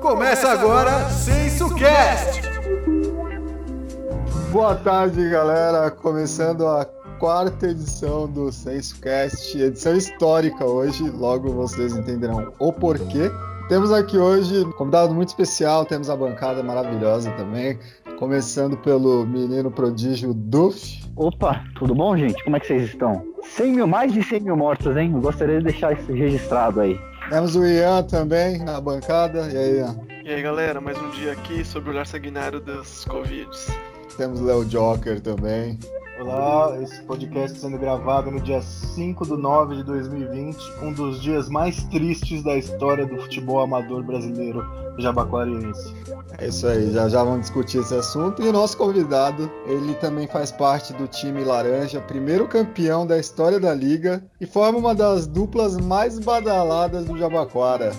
Começa agora SensoCast! Boa tarde, galera. Começando a quarta edição do SensoCast, edição histórica hoje, logo vocês entenderão o porquê. Temos aqui hoje um convidado muito especial, temos a bancada maravilhosa também, começando pelo menino prodígio Duff. Opa, tudo bom, gente? Como é que vocês estão? 100 mil, mais de 100 mil mortos, hein? Eu gostaria de deixar isso registrado aí. Temos o Ian também na bancada. E aí, Ian? E aí, galera, mais um dia aqui sobre o olhar sanguinário dos Covids. Temos o Léo Joker também. Olá, esse podcast sendo gravado no dia 5 de 9 de 2020, um dos dias mais tristes da história do futebol amador brasileiro jabaquariense. É isso aí, já já vamos discutir esse assunto. E o nosso convidado, ele também faz parte do time Laranja, primeiro campeão da história da liga e forma uma das duplas mais badaladas do Jabaquara.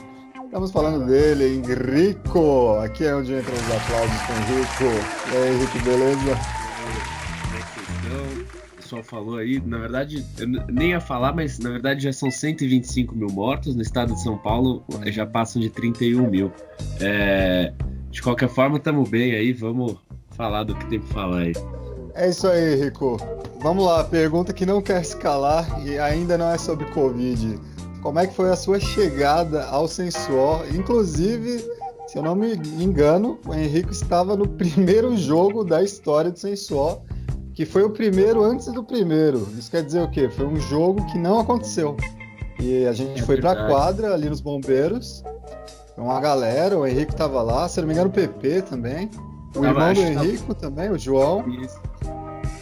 Estamos falando dele, Henrico. Aqui é onde entram os aplausos com Henrico. E aí, Henrico, beleza? Pessoal falou aí, na verdade, eu nem ia falar, mas na verdade já são 125 mil mortos. No estado de São Paulo já passam de 31 mil. É, de qualquer forma, estamos bem aí, vamos falar do que tem para falar aí. É isso aí, Rico. Vamos lá, pergunta que não quer escalar e ainda não é sobre Covid. Como é que foi a sua chegada ao Sensual? Inclusive, se eu não me engano, o Henrico estava no primeiro jogo da história do Sensual que foi o primeiro antes do primeiro. Isso quer dizer o quê? Foi um jogo que não aconteceu. E a gente é foi verdade. pra quadra ali nos bombeiros. Uma galera, o Henrique tava lá, se não me engano, o PP também. O irmão do Henrique tá... também, o João. Isso.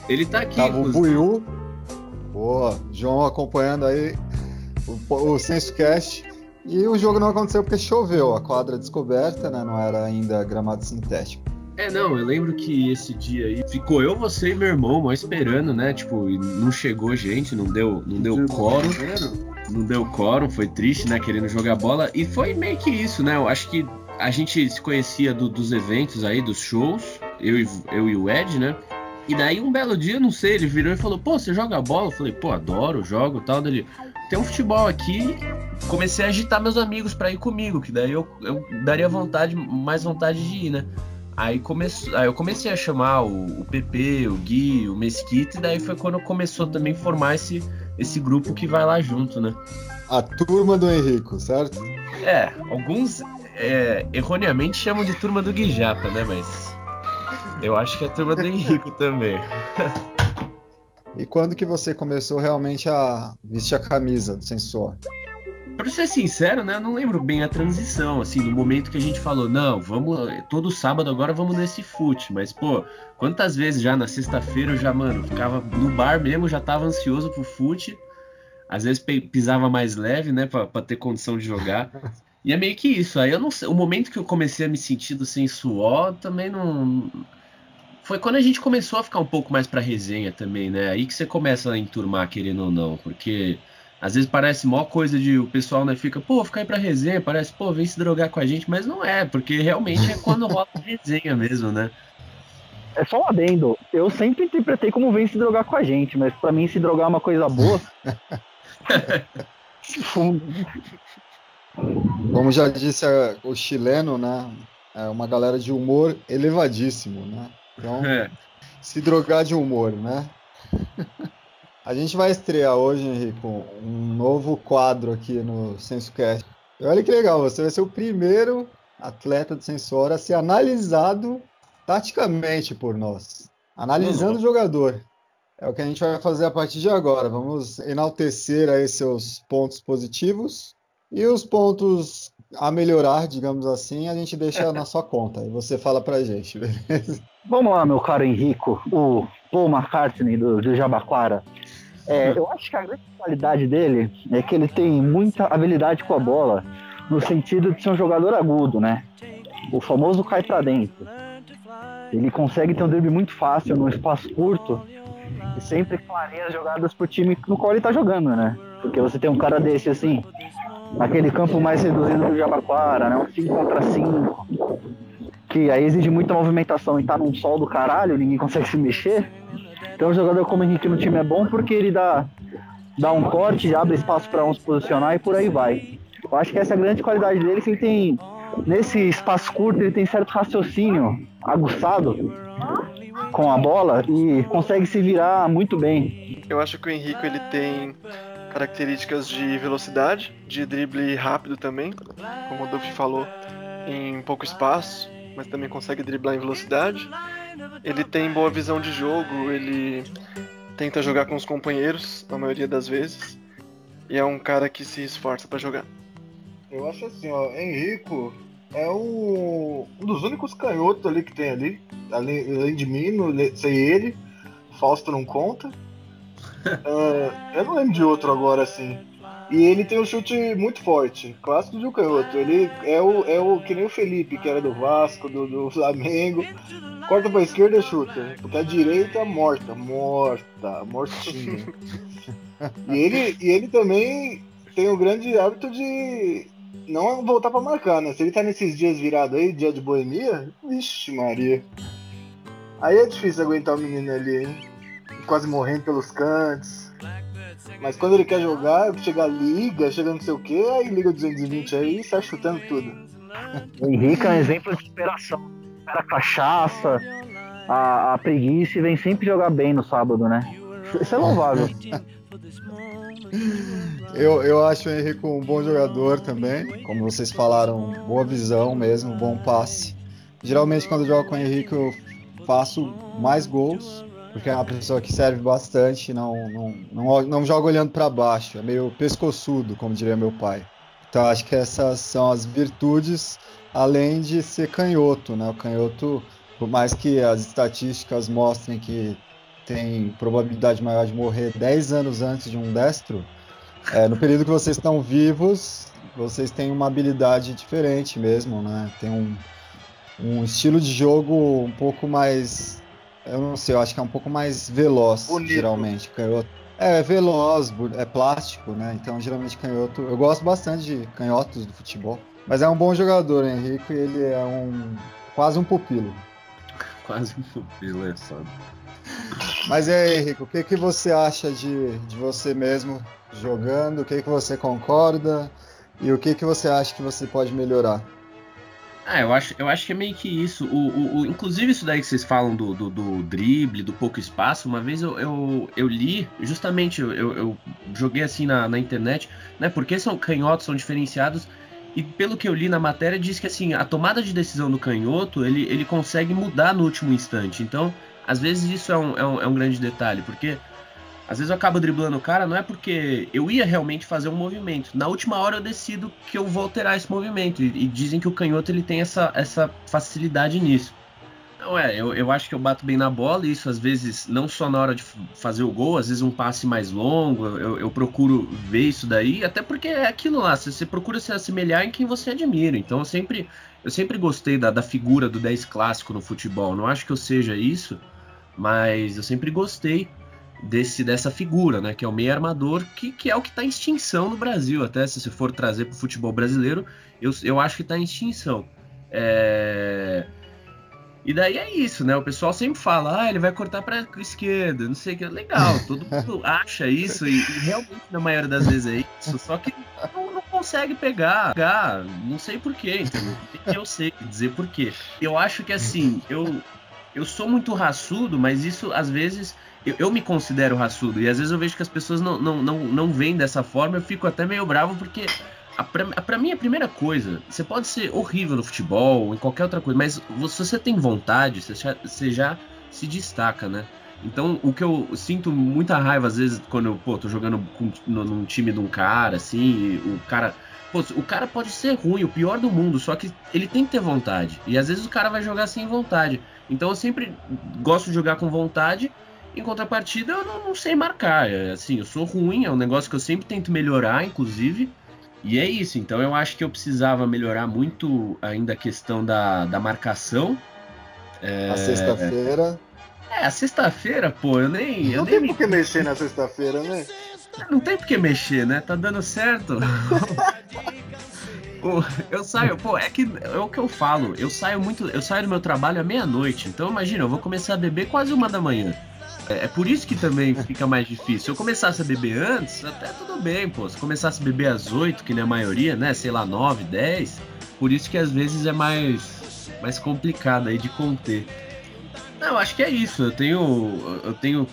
Ele tá aqui. Tava o Buiu. Boa, João acompanhando aí o, o SensoCast. E o jogo não aconteceu porque choveu, a quadra descoberta, né? Não era ainda gramado sintético. É, não, eu lembro que esse dia aí ficou eu, você e meu irmão, mó esperando, né? Tipo, não chegou gente, não deu, não deu quórum. Não deu quórum, foi triste, né? Querendo jogar bola. E foi meio que isso, né? Eu acho que a gente se conhecia do, dos eventos aí, dos shows, eu e, eu e o Ed, né? E daí um belo dia, não sei, ele virou e falou, pô, você joga bola? Eu falei, pô, adoro, jogo tal. Dele, tem um futebol aqui. Comecei a agitar meus amigos para ir comigo, que daí eu, eu daria vontade, mais vontade de ir, né? Aí, aí eu comecei a chamar o, o PP, o Gui, o Mesquita, e daí foi quando começou também a formar esse, esse grupo que vai lá junto, né? A turma do Henrico, certo? É, alguns é, erroneamente chamam de turma do Guijapa, né? Mas eu acho que é a turma do Henrico também. e quando que você começou realmente a vestir a camisa do sensor? Pra ser sincero, né, eu não lembro bem a transição, assim, no momento que a gente falou, não, vamos, todo sábado agora vamos nesse fute, mas, pô, quantas vezes já na sexta-feira eu já, mano, ficava no bar mesmo, já tava ansioso pro fute, às vezes pisava mais leve, né, pra, pra ter condição de jogar, e é meio que isso, aí eu não sei, o momento que eu comecei a me sentir do sem suor, também não... Foi quando a gente começou a ficar um pouco mais pra resenha também, né, aí que você começa a enturmar, querendo ou não, porque... Às vezes parece mó coisa de o pessoal né, fica, pô, fica aí pra resenha, parece, pô, vem se drogar com a gente, mas não é, porque realmente é quando rola resenha mesmo, né? É só um adendo. Eu sempre interpretei como vem se drogar com a gente, mas para mim se drogar é uma coisa boa. como já disse o chileno, né? É uma galera de humor elevadíssimo, né? Então, é. se drogar de humor, né? A gente vai estrear hoje, Henrico, um novo quadro aqui no SensoCast. Olha que legal, você vai ser o primeiro atleta do Sensor a ser analisado taticamente por nós. Analisando uhum. o jogador. É o que a gente vai fazer a partir de agora. Vamos enaltecer aí seus pontos positivos e os pontos a melhorar, digamos assim, a gente deixa na sua conta. E você fala pra gente, beleza? Vamos lá, meu caro Henrico, o Paul McCartney do, do Jabaquara. É, eu acho que a grande qualidade dele é que ele tem muita habilidade com a bola, no sentido de ser um jogador agudo, né? O famoso cai para dentro. Ele consegue ter um drible muito fácil num espaço curto e sempre clareia as jogadas pro time no qual ele tá jogando, né? Porque você tem um cara desse assim, naquele campo mais reduzido do Jabaquara, né? Um 5 contra 5, que aí exige muita movimentação e tá num sol do caralho, ninguém consegue se mexer. Então, um jogador como o Henrique no time é bom porque ele dá, dá um corte, abre espaço para um se posicionar e por aí vai. Eu acho que essa é a grande qualidade dele, que ele tem nesse espaço curto ele tem certo raciocínio aguçado com a bola e consegue se virar muito bem. Eu acho que o Henrique ele tem características de velocidade, de drible rápido também, como o Duff falou, em pouco espaço, mas também consegue driblar em velocidade. Ele tem boa visão de jogo, ele tenta jogar com os companheiros na maioria das vezes e é um cara que se esforça para jogar. Eu acho assim, ó, Henrico é um dos únicos canhotos ali que tem ali, além, além de mim, sem ele, Fausto não conta. uh, eu não lembro de outro agora assim. E ele tem um chute muito forte, clássico de um canhoto. Ele é o, é o que nem o Felipe, que era do Vasco, do, do Flamengo. Corta pra esquerda e chuta. Porque a direita morta, morta, mortinha. e, ele, e ele também tem o grande hábito de não voltar pra marcar, né? Se ele tá nesses dias virado aí, dia de boemia, vixe Maria. Aí é difícil aguentar o menino ali, hein? Quase morrendo pelos cantos. Mas quando ele quer jogar, chega liga, chega não sei o que, aí liga o 220 aí e sai chutando tudo. O Henrique é um exemplo de superação. Era cachaça, a, a preguiça e vem sempre jogar bem no sábado, né? Isso é louvável. Eu, eu acho o Henrique um bom jogador também. Como vocês falaram, boa visão mesmo, bom passe. Geralmente quando eu jogo com o Henrique eu faço mais gols porque é uma pessoa que serve bastante, não, não, não, não joga olhando para baixo, é meio pescoçudo, como diria meu pai. Então acho que essas são as virtudes, além de ser canhoto, né? O canhoto, por mais que as estatísticas mostrem que tem probabilidade maior de morrer 10 anos antes de um destro, é, no período que vocês estão vivos, vocês têm uma habilidade diferente mesmo, né? Tem um, um estilo de jogo um pouco mais eu não sei, eu acho que é um pouco mais veloz, Bonito. geralmente. Canhoto. É, é veloz, é plástico, né? Então, geralmente, canhoto. Eu gosto bastante de canhotos do futebol. Mas é um bom jogador, Henrique, e ele é um. quase um pupilo. Quase um pupilo, é só. Mas e aí, Henrique, o que, que você acha de, de você mesmo jogando? O que, que você concorda? E o que, que você acha que você pode melhorar? Ah, eu acho, eu acho que é meio que isso. O, o, o inclusive, isso daí que vocês falam do, do, do, drible, do pouco espaço, uma vez eu, eu, eu li, justamente, eu, eu joguei assim na, na internet, né? Porque são canhotos, são diferenciados. E pelo que eu li na matéria, diz que assim, a tomada de decisão do canhoto ele, ele consegue mudar no último instante. Então, às vezes isso é um, é um, é um grande detalhe, porque às vezes eu acabo driblando o cara, não é porque eu ia realmente fazer um movimento. Na última hora eu decido que eu vou alterar esse movimento. E, e dizem que o canhoto ele tem essa, essa facilidade nisso. Não é, eu, eu acho que eu bato bem na bola, e isso às vezes, não só na hora de fazer o gol, às vezes um passe mais longo, eu, eu procuro ver isso daí, até porque é aquilo lá, você, você, procura se assemelhar em quem você admira. Então eu sempre, eu sempre gostei da, da figura do 10 clássico no futebol. Não acho que eu seja isso, mas eu sempre gostei desse dessa figura, né, que é o meio armador, que, que é o que está em extinção no Brasil. Até se você for trazer para o futebol brasileiro, eu, eu acho que está em extinção. É... E daí é isso, né? O pessoal sempre fala, ah, ele vai cortar para esquerda, não sei o que. Legal, todo mundo acha isso e, e, realmente na maioria das vezes é isso, só que não, não consegue pegar, pegar, não sei porquê, entendeu? Eu sei dizer porquê. Eu acho que assim, eu, eu sou muito raçudo, mas isso às vezes eu, eu, me considero raçudo e às vezes eu vejo que as pessoas não, não, não, não veem dessa forma, eu fico até meio bravo porque a, pra, a, pra mim a primeira coisa, você pode ser horrível no futebol em qualquer outra coisa, mas se você tem vontade, você já, você já se destaca, né? Então, o que eu sinto muita raiva às vezes quando eu, pô, tô jogando com, no, num time de um cara, assim, o cara. Pô, o cara pode ser ruim, o pior do mundo, só que ele tem que ter vontade. E às vezes o cara vai jogar sem vontade. Então eu sempre gosto de jogar com vontade em contrapartida, eu não, não, sei marcar. É, assim, eu sou ruim, é um negócio que eu sempre tento melhorar, inclusive. E é isso. Então eu acho que eu precisava melhorar muito ainda a questão da, da marcação. É... A sexta-feira. É, a sexta-feira, pô, eu nem. Não eu tem nem... por que mexer na sexta-feira, né? Não tem por que mexer, né? Tá dando certo. eu saio, pô, é que é o que eu falo. Eu saio muito. Eu saio do meu trabalho à meia-noite. Então imagina, eu vou começar a beber quase uma da manhã. É, é, por isso que também fica mais difícil. Se eu começasse a beber antes, até tudo bem, pô. Se começasse a beber às 8, que nem a maioria, né? Sei lá, 9, 10, por isso que às vezes é mais, mais complicado aí de conter. Não, acho que é isso. Eu tenho, eu tenho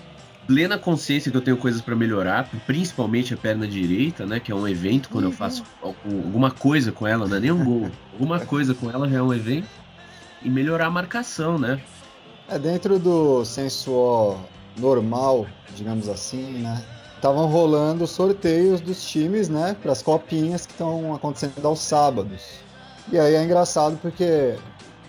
plena consciência que eu tenho coisas para melhorar, principalmente a perna direita, né? Que é um evento quando eu uhum. faço alguma coisa com ela, não é nem um gol. Alguma coisa com ela já é um evento. E melhorar a marcação, né? É dentro do senso normal, digamos assim, né? Estavam rolando sorteios dos times, né? Para as copinhas que estão acontecendo aos sábados. E aí é engraçado porque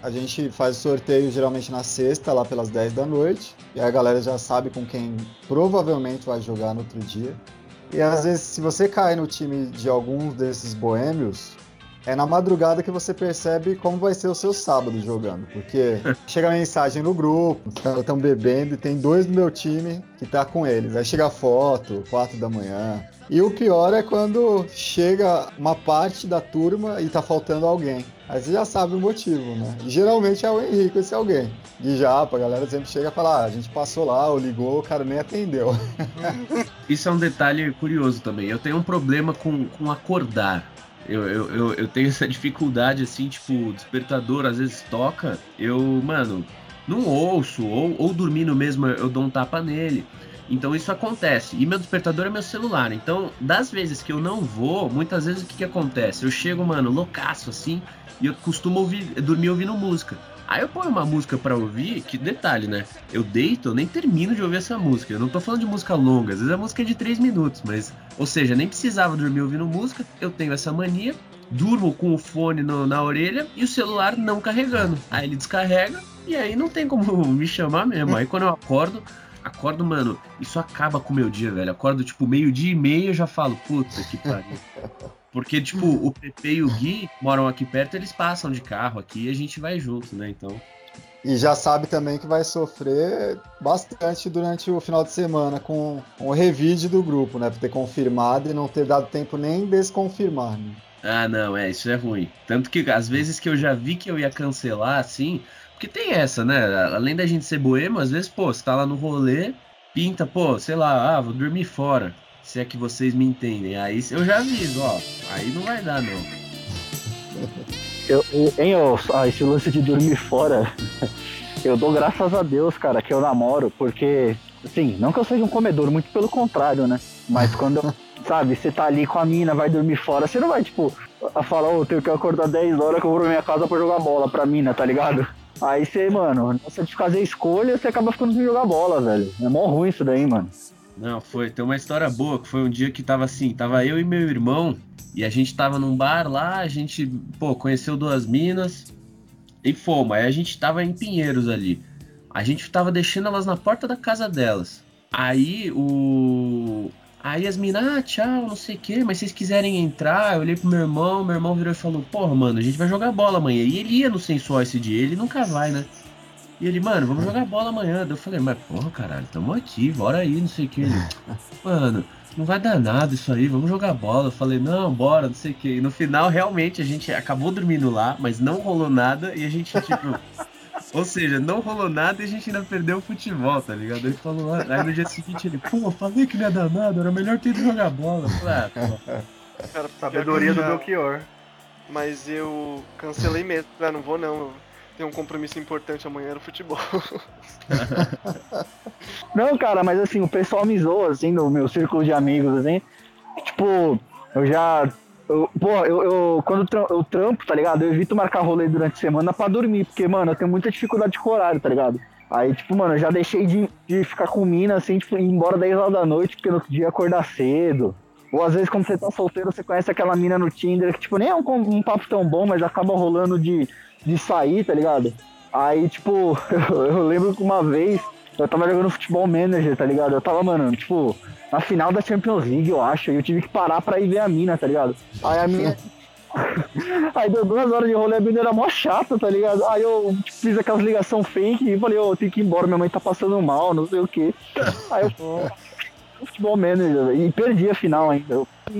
a gente faz o sorteio geralmente na sexta, lá pelas 10 da noite. E a galera já sabe com quem provavelmente vai jogar no outro dia. E às vezes, se você cai no time de alguns desses boêmios, é na madrugada que você percebe como vai ser o seu sábado jogando. Porque chega a mensagem no grupo, os caras estão bebendo e tem dois do meu time que tá com eles. Aí chega a foto, 4 da manhã. E o pior é quando chega uma parte da turma e tá faltando alguém. Aí você já sabe o motivo, né? E geralmente é o Henrique esse alguém. De japa, a galera sempre chega e fala: ah, a gente passou lá, ou ligou, o cara nem atendeu. Isso é um detalhe curioso também. Eu tenho um problema com, com acordar. Eu, eu, eu, eu, tenho essa dificuldade, assim, tipo, o despertador às vezes toca, eu, mano, não ouço, ou, ou dormindo mesmo eu dou um tapa nele. Então isso acontece. E meu despertador é meu celular. Então, das vezes que eu não vou, muitas vezes o que, que acontece? Eu chego, mano, loucaço assim, e eu costumo ouvir, dormir ouvindo música. Aí eu ponho uma música para ouvir, que detalhe, né? Eu deito, eu nem termino de ouvir essa música. Eu não tô falando de música longa, às vezes a música é de 3 minutos, mas. Ou seja, nem precisava dormir ouvindo música, eu tenho essa mania, durmo com o fone no, na orelha e o celular não carregando. Aí ele descarrega e aí não tem como me chamar mesmo. Aí quando eu acordo, acordo, mano, isso acaba com o meu dia, velho. Acordo, tipo, meio-dia e meio e já falo, puta que pariu. Porque, tipo, o Pepe e o Gui moram aqui perto, eles passam de carro aqui e a gente vai junto, né? Então. E já sabe também que vai sofrer bastante durante o final de semana com o revide do grupo, né? Por ter confirmado e não ter dado tempo nem desconfirmar, né? Ah, não, é, isso é ruim. Tanto que às vezes que eu já vi que eu ia cancelar, assim, porque tem essa, né? Além da gente ser boêmio, às vezes, pô, você tá lá no rolê, pinta, pô, sei lá, ah, vou dormir fora. Se é que vocês me entendem. Aí eu já aviso, ó. Aí não vai dar, não. Eu, eu, hein, eu, ah, esse lance de dormir fora, eu dou graças a Deus, cara, que eu namoro, porque, assim, não que eu seja um comedor, muito pelo contrário, né? Mas quando, sabe, você tá ali com a mina, vai dormir fora, você não vai, tipo, falar, ô, oh, tenho que acordar 10 horas que eu vou pra minha casa pra jogar bola pra mina, tá ligado? Aí você, mano, nessa de fazer escolha, você acaba ficando sem jogar bola, velho. É mó ruim isso daí, mano. Não, foi. Tem uma história boa, que foi um dia que tava assim, tava eu e meu irmão, e a gente tava num bar lá, a gente, pô, conheceu duas minas e fomos. Aí a gente tava em Pinheiros ali. A gente tava deixando elas na porta da casa delas. Aí o. Aí as minas, ah, tchau, não sei o que, mas vocês quiserem entrar, eu olhei pro meu irmão, meu irmão virou e falou, porra, mano, a gente vai jogar bola amanhã. E ele ia no sensual esse dia, ele nunca vai, né? E ele, mano, vamos jogar bola amanhã. Eu falei, mas porra, caralho, tamo aqui, bora aí, não sei o que. Ele, mano, não vai dar nada isso aí, vamos jogar bola. Eu falei, não, bora, não sei o que. E no final, realmente, a gente acabou dormindo lá, mas não rolou nada e a gente, tipo. Ou seja, não rolou nada e a gente ainda perdeu o futebol, tá ligado? Ele falou, ah, aí no dia seguinte ele, pô, falei que não ia dar nada, era melhor ter ido jogar bola. falei, ah, pô. Cara, Sabedoria do Belchior. Mas eu cancelei mesmo, ah, não vou não. Tem um compromisso importante amanhã no futebol. não, cara, mas assim, o pessoal me zoa, assim, no meu círculo de amigos, assim. Tipo, eu já eu, pô, eu, eu quando eu trampo, tá ligado? Eu evito marcar rolê durante a semana pra dormir, porque, mano, eu tenho muita dificuldade com horário, tá ligado? Aí, tipo, mano, eu já deixei de, de ficar com mina, assim, tipo, ir embora 10 horas da noite, porque no outro dia acordar cedo. Ou às vezes, quando você tá solteiro, você conhece aquela mina no Tinder, que, tipo, nem é um, um papo tão bom, mas acaba rolando de, de sair, tá ligado? Aí, tipo, eu, eu lembro que uma vez eu tava jogando futebol manager, tá ligado? Eu tava, mano, tipo, na final da Champions League, eu acho. E eu tive que parar pra ir ver a mina, tá ligado? Aí a mina. Aí deu duas horas de rolê, a mina era mó chata, tá ligado? Aí eu tipo, fiz aquelas ligação fake e falei, ô, oh, tenho que ir embora, minha mãe tá passando mal, não sei o quê. Aí eu futebol manager e perdi a final ainda. Eu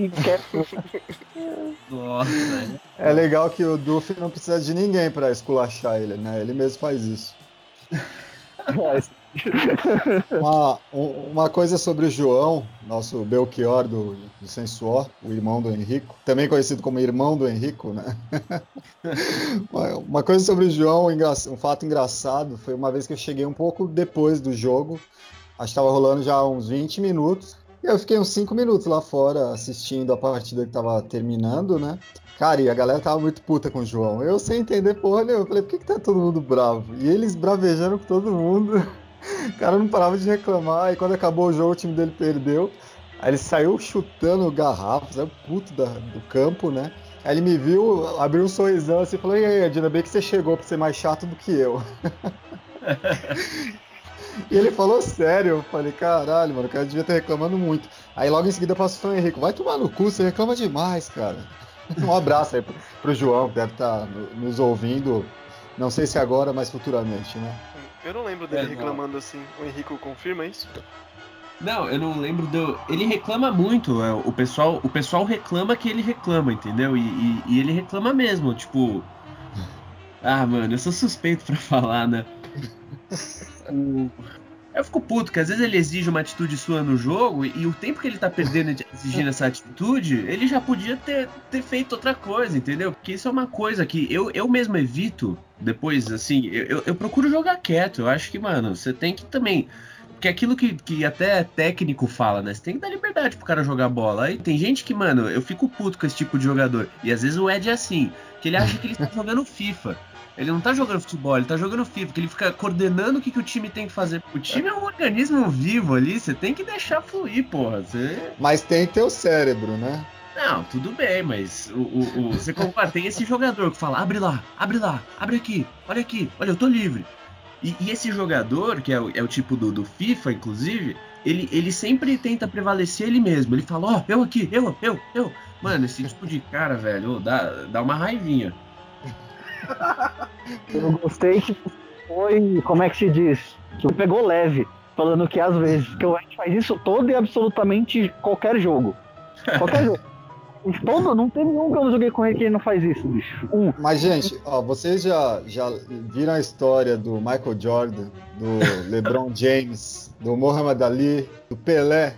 Nossa, É legal que o Duff não precisa de ninguém pra esculachar ele, né? Ele mesmo faz isso. É, uma, uma coisa sobre o João, nosso Belchior do, do Sensuó, o irmão do Henrico, também conhecido como irmão do Henrico, né? uma coisa sobre o João, um fato engraçado, foi uma vez que eu cheguei um pouco depois do jogo, acho que estava rolando já uns 20 minutos, e eu fiquei uns 5 minutos lá fora assistindo a partida que estava terminando, né? Cara, e a galera tava muito puta com o João. Eu sem entender porra nenhuma. Eu falei, por que, que tá todo mundo bravo? E eles bravejando com todo mundo. O cara não parava de reclamar. E quando acabou o jogo, o time dele perdeu. Aí ele saiu chutando garrafas, saiu puto da, do campo, né? Aí ele me viu, abriu um sorrisão assim e falou: E aí, Adina, bem que você chegou pra ser mais chato do que eu. e ele falou sério. Eu falei: Caralho, mano, o cara devia estar reclamando muito. Aí logo em seguida passou o Henrique: Vai tomar no cu, você reclama demais, cara. Um abraço aí pro, pro João, que deve estar tá nos ouvindo, não sei se agora, mas futuramente, né? Eu não lembro dele é, reclamando assim. O Henrico confirma isso? Não, eu não lembro do. Ele reclama muito. É, o pessoal, o pessoal reclama que ele reclama, entendeu? E, e, e ele reclama mesmo, tipo. Ah, mano, eu sou suspeito para falar, né? O, eu fico puto, que às vezes ele exige uma atitude sua no jogo e, e o tempo que ele tá perdendo exigindo essa atitude, ele já podia ter, ter feito outra coisa, entendeu? Porque isso é uma coisa que eu, eu mesmo evito depois, assim, eu, eu procuro jogar quieto. Eu acho que, mano, você tem que também. Que é aquilo que, que até técnico fala, né? Você tem que dar liberdade pro cara jogar bola. Aí tem gente que, mano, eu fico puto com esse tipo de jogador. E às vezes o Ed é assim, que ele acha que ele tá jogando FIFA. Ele não tá jogando futebol, ele tá jogando FIFA, que ele fica coordenando o que, que o time tem que fazer. O time é um organismo vivo ali, você tem que deixar fluir, porra. Você... Mas tem teu cérebro, né? Não, tudo bem, mas o, o, o você compara, tem esse jogador que fala, abre lá, abre lá, abre aqui, olha aqui, olha, eu tô livre. E, e esse jogador, que é o, é o tipo do, do, FIFA, inclusive, ele, ele sempre tenta prevalecer ele mesmo. Ele fala, ó, oh, eu aqui, eu, eu, eu. Mano, esse tipo de cara, velho, dá, dá uma raivinha. Eu gostei que foi, como é que se diz? Que pegou leve, falando que às vezes, que a gente faz isso todo e absolutamente qualquer jogo. Qualquer jogo. Todo, não tem nenhum que eu joguei com ele que ele não faz isso, bicho. Um. Mas, gente, ó, vocês já, já viram a história do Michael Jordan, do LeBron James, do Muhammad Ali, do Pelé.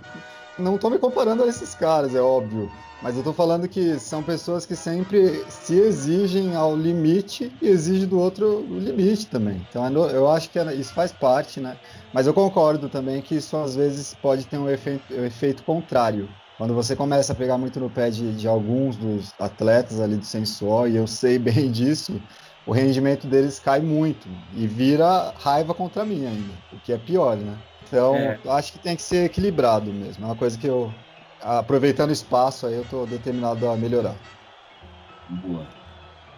Não tô me comparando a esses caras, é óbvio. Mas eu tô falando que são pessoas que sempre se exigem ao limite e exigem do outro o limite também. Então é eu acho que é, isso faz parte, né? Mas eu concordo também que isso às vezes pode ter um efeito, um efeito contrário. Quando você começa a pegar muito no pé de, de alguns dos atletas ali do sensual, e eu sei bem disso, o rendimento deles cai muito e vira raiva contra mim ainda, o que é pior, né? Então, é. acho que tem que ser equilibrado mesmo. É uma coisa que eu, aproveitando o espaço aí, eu tô determinado a melhorar. Boa.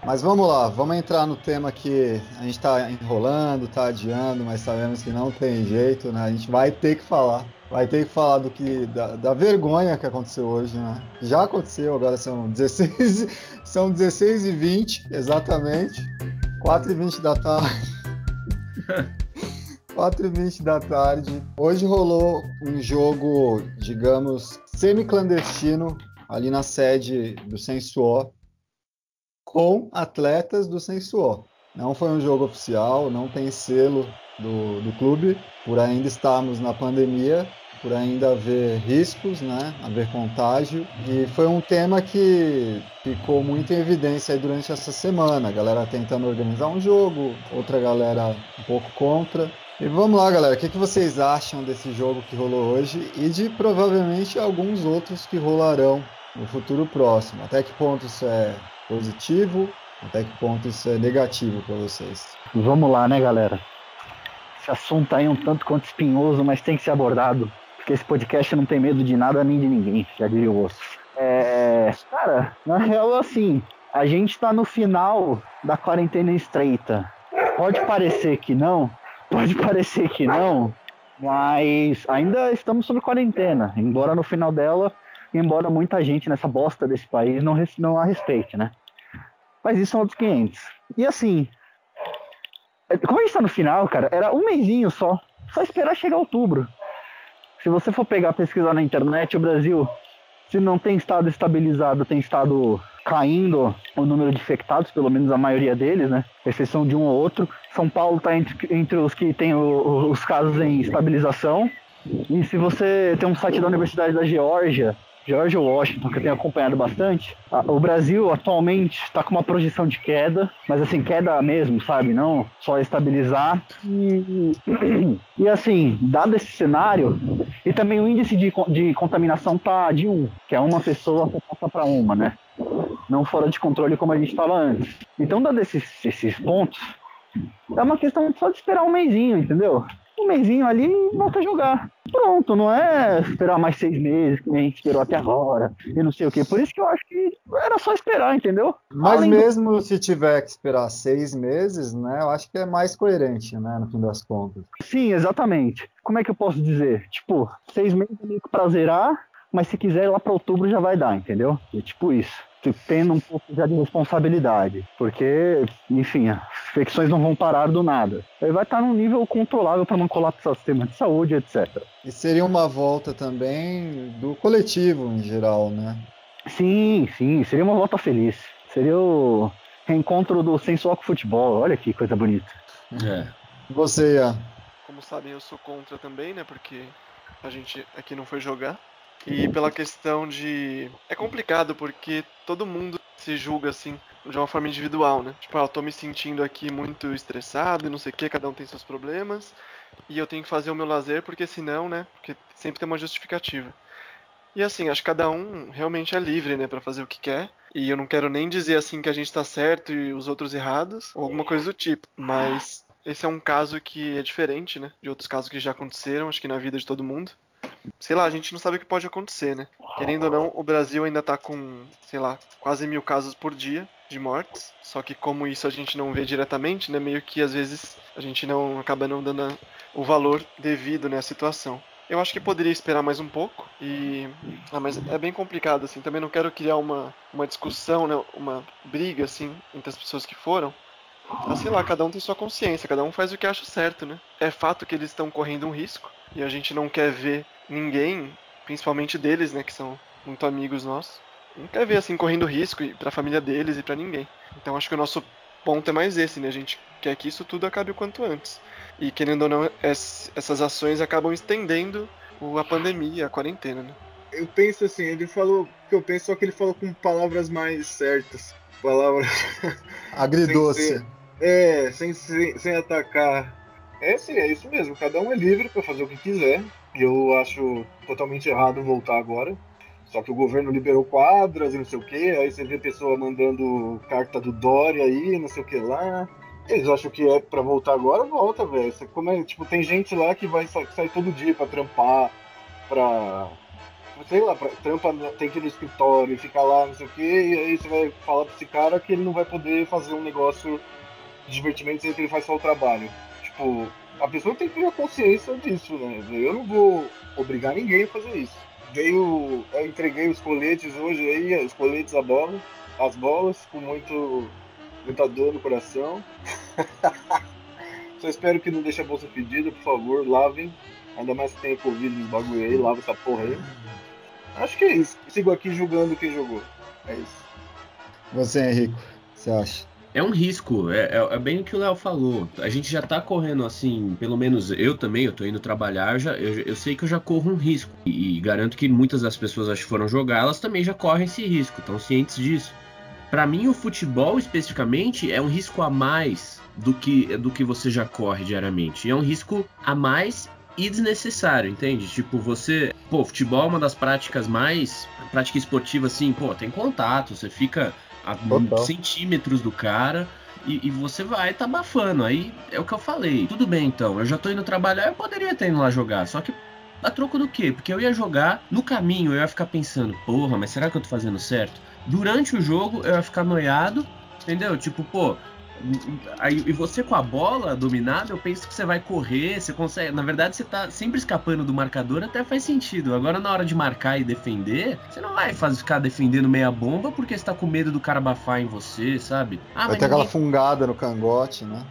Mas vamos lá, vamos entrar no tema que a gente está enrolando, está adiando, mas sabemos que não tem jeito, né? A gente vai ter que falar. Vai ter que falar do que da, da vergonha que aconteceu hoje, né? Já aconteceu, agora são 16, são 16 e 20, exatamente. 4 e 20 da tarde. 4 e 20 da tarde. Hoje rolou um jogo, digamos, semi-clandestino ali na sede do Sensuó com atletas do Sensuó. Não foi um jogo oficial, não tem selo do, do clube, por ainda estarmos na pandemia, por ainda haver riscos, né, haver contágio. E foi um tema que ficou muito em evidência durante essa semana. A galera tentando organizar um jogo, outra galera um pouco contra. E vamos lá, galera. O que, que vocês acham desse jogo que rolou hoje e de provavelmente alguns outros que rolarão no futuro próximo? Até que ponto isso é positivo? Até que ponto isso é negativo para vocês? Vamos lá, né, galera? Esse assunto aí é um tanto quanto espinhoso, mas tem que ser abordado. Porque esse podcast não tem medo de nada nem de ninguém, já diria o osso. É, cara, na real, assim, a gente tá no final da quarentena estreita. Pode parecer que não, Pode parecer que não, mas ainda estamos sob quarentena, embora no final dela, embora muita gente nessa bosta desse país não, não a respeite, né? Mas isso são outros 500. E assim, é, como a gente tá no final, cara, era um mêsinho só. Só esperar chegar outubro. Se você for pegar pesquisar na internet, o Brasil, se não tem estado estabilizado, tem estado caindo o número de infectados, pelo menos a maioria deles, né? Exceção de um ou outro. São Paulo está entre, entre, os que tem o, os casos em estabilização. E se você tem um site da Universidade da Geórgia, George Washington, que eu tenho acompanhado bastante. O Brasil atualmente está com uma projeção de queda, mas assim, queda mesmo, sabe? Não só estabilizar. E, e assim, dado esse cenário, e também o índice de, de contaminação tá de 1, que é uma pessoa passa para uma, né? Não fora de controle como a gente estava antes. Então, dado esses, esses pontos, é uma questão só de esperar um mêsinho, entendeu? Um mêsinho ali e volta a jogar. Pronto, não é esperar mais seis meses, que a gente esperou até agora, e não sei o quê. Por isso que eu acho que era só esperar, entendeu? Mas Além mesmo do... se tiver que esperar seis meses, né, eu acho que é mais coerente, né, no fim das contas. Sim, exatamente. Como é que eu posso dizer? Tipo, seis meses é meio que pra zerar, mas se quiser ir lá para outubro já vai dar, entendeu? É tipo isso tendo um pouco já de responsabilidade, porque, enfim, as infecções não vão parar do nada. Ele vai estar num nível controlável para não colapsar o sistema de saúde, etc. E seria uma volta também do coletivo em geral, né? Sim, sim, seria uma volta feliz. Seria o reencontro do Sensual com Futebol. Olha que coisa bonita. É. Você, Ian? Como sabem, eu sou contra também, né? Porque a gente aqui não foi jogar. E pela questão de. É complicado porque todo mundo se julga assim, de uma forma individual, né? Tipo, ah, eu tô me sentindo aqui muito estressado e não sei o que, cada um tem seus problemas. E eu tenho que fazer o meu lazer porque senão, né? Porque sempre tem uma justificativa. E assim, acho que cada um realmente é livre, né, para fazer o que quer. E eu não quero nem dizer assim que a gente tá certo e os outros errados, ou alguma coisa do tipo. Mas esse é um caso que é diferente, né, de outros casos que já aconteceram, acho que na vida de todo mundo sei lá, a gente não sabe o que pode acontecer, né? Querendo ou não, o Brasil ainda tá com, sei lá, quase mil casos por dia de mortes. Só que como isso a gente não vê diretamente, né? Meio que às vezes a gente não acaba não dando o valor devido né, à situação. Eu acho que poderia esperar mais um pouco e ah, mas é bem complicado assim. Também não quero criar uma, uma discussão, né, uma briga assim entre as pessoas que foram. Ah, sei lá, cada um tem sua consciência, cada um faz o que acha certo, né? É fato que eles estão correndo um risco e a gente não quer ver ninguém, principalmente deles, né, que são muito amigos nossos, não quer ver assim correndo risco para a família deles e para ninguém. Então acho que o nosso ponto é mais esse, né? A gente quer que isso tudo acabe o quanto antes. E querendo ou não, essas ações acabam estendendo a pandemia, a quarentena, né? Eu penso assim, ele falou que eu penso só que ele falou com palavras mais certas, palavras agridoce. é, sem, sem, sem atacar. É sim, é isso mesmo. Cada um é livre para fazer o que quiser. Eu acho totalmente errado voltar agora. Só que o governo liberou quadras e não sei o que, aí você vê pessoa mandando carta do Dória aí, não sei o que lá. Eles acham que é pra voltar agora, volta, velho. Como é, tipo, tem gente lá que vai sair todo dia pra trampar, pra. Sei lá, pra, trampa, tem que ir no escritório, ficar lá, não sei o que, e aí você vai falar pra esse cara que ele não vai poder fazer um negócio divertimento sem que ele faz só o trabalho. Tipo, a pessoa tem que ter consciência disso, né? Eu não vou obrigar ninguém a fazer isso. Veio, eu entreguei os coletes hoje aí, os coletes a bola, as bolas, com muito, muita dor no coração. Só espero que não deixe a bolsa fedida, por favor, lavem. Ainda mais que tenha Covid nos bagulho aí, lava essa porra aí. Acho que é isso. Sigo aqui julgando quem jogou. É isso. Você, Henrico, você acha? É um risco, é, é, é, bem o que o Léo falou. A gente já tá correndo assim, pelo menos eu também, eu tô indo trabalhar, já, eu, eu sei que eu já corro um risco. E, e, garanto que muitas das pessoas que foram jogar, elas também já correm esse risco, estão cientes disso. Para mim, o futebol especificamente é um risco a mais do que, do que você já corre diariamente. É um risco a mais e desnecessário, entende? Tipo, você. Pô, futebol é uma das práticas mais. Prática esportiva, assim, pô, tem contato, você fica a Total. centímetros do cara. E, e, você vai tá abafando. Aí é o que eu falei. Tudo bem então, eu já tô indo trabalhar, eu poderia ter ido lá jogar. Só que a troco do quê? Porque eu ia jogar, no caminho eu ia ficar pensando, porra, mas será que eu tô fazendo certo? Durante o jogo eu ia ficar noiado, entendeu? Tipo, pô, Aí, e você com a bola dominada, eu penso que você vai correr, você consegue. Na verdade, você tá sempre escapando do marcador, até faz sentido. Agora, na hora de marcar e defender, você não vai fazer, ficar defendendo meia bomba porque você tá com medo do cara abafar em você, sabe? Ah, vai ter ninguém... aquela fungada no cangote, né?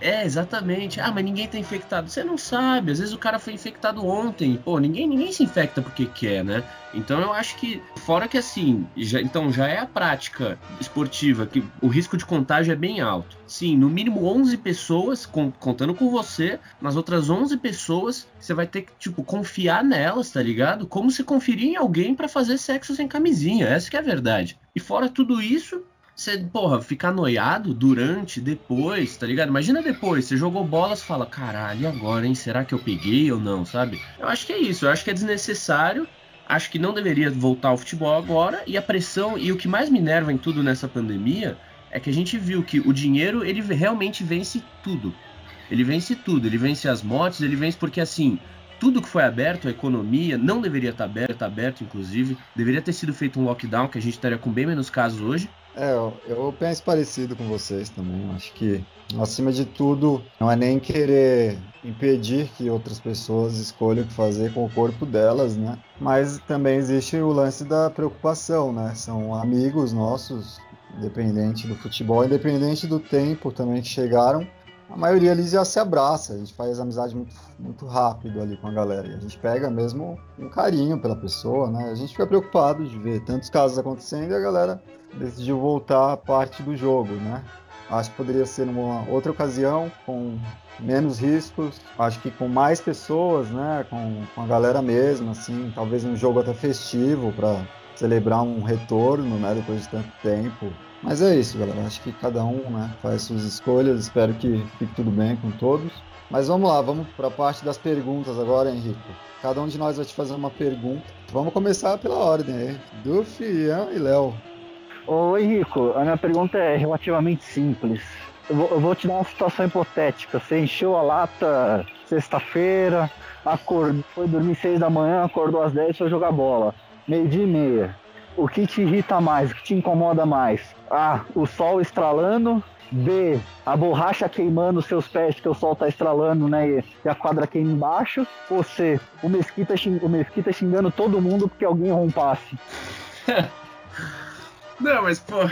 É, exatamente. Ah, mas ninguém tá infectado. Você não sabe. Às vezes o cara foi infectado ontem. Pô, ninguém, ninguém se infecta porque quer, né? Então eu acho que, fora que assim, já, então já é a prática esportiva, que o risco de contágio é bem alto. Sim, no mínimo 11 pessoas, com, contando com você, nas outras 11 pessoas, você vai ter que, tipo, confiar nelas, tá ligado? Como se conferir em alguém para fazer sexo sem camisinha. Essa que é a verdade. E fora tudo isso, você, porra, ficar noiado durante, depois, tá ligado? Imagina depois, você jogou bola, você fala, caralho, e agora, hein? Será que eu peguei ou não, sabe? Eu acho que é isso, eu acho que é desnecessário. Acho que não deveria voltar ao futebol agora. E a pressão, e o que mais me nerva em tudo nessa pandemia, é que a gente viu que o dinheiro, ele realmente vence tudo. Ele vence tudo, ele vence as mortes, ele vence porque assim, tudo que foi aberto, a economia, não deveria estar aberto, está aberto inclusive. Deveria ter sido feito um lockdown, que a gente estaria com bem menos casos hoje. É, eu, penso parecido com vocês também. Acho que, acima de tudo, não é nem querer impedir que outras pessoas escolham o que fazer com o corpo delas, né? Mas também existe o lance da preocupação, né? São amigos nossos, independente do futebol, independente do tempo também que chegaram. A maioria ali já se abraça, a gente faz amizade muito, muito rápido ali com a galera. E a gente pega mesmo um carinho pela pessoa, né? A gente fica preocupado de ver tantos casos acontecendo e a galera decidiu voltar a parte do jogo, né? Acho que poderia ser numa outra ocasião, com menos riscos, acho que com mais pessoas, né? Com, com a galera mesmo, assim, talvez um jogo até festivo para celebrar um retorno, né? Depois de tanto tempo. Mas é isso, galera. Acho que cada um né, faz suas escolhas. Espero que fique tudo bem com todos. Mas vamos lá, vamos para a parte das perguntas agora, Henrique. Cada um de nós vai te fazer uma pergunta. Vamos começar pela ordem aí. Duff, Ian e Léo. Ô Henrico, a minha pergunta é relativamente simples. Eu vou, eu vou, te dar uma situação hipotética. Você encheu a lata sexta-feira, foi dormir seis da manhã, acordou às 10 e foi jogar bola. Meio dia e meia. O que te irrita mais? O que te incomoda mais? A. O sol estralando. B. A borracha queimando os seus pés, porque o sol tá estralando, né? E a quadra queima embaixo. Ou C. O Mesquita, o Mesquita xingando todo mundo porque alguém errou um passe. Não, mas, pô.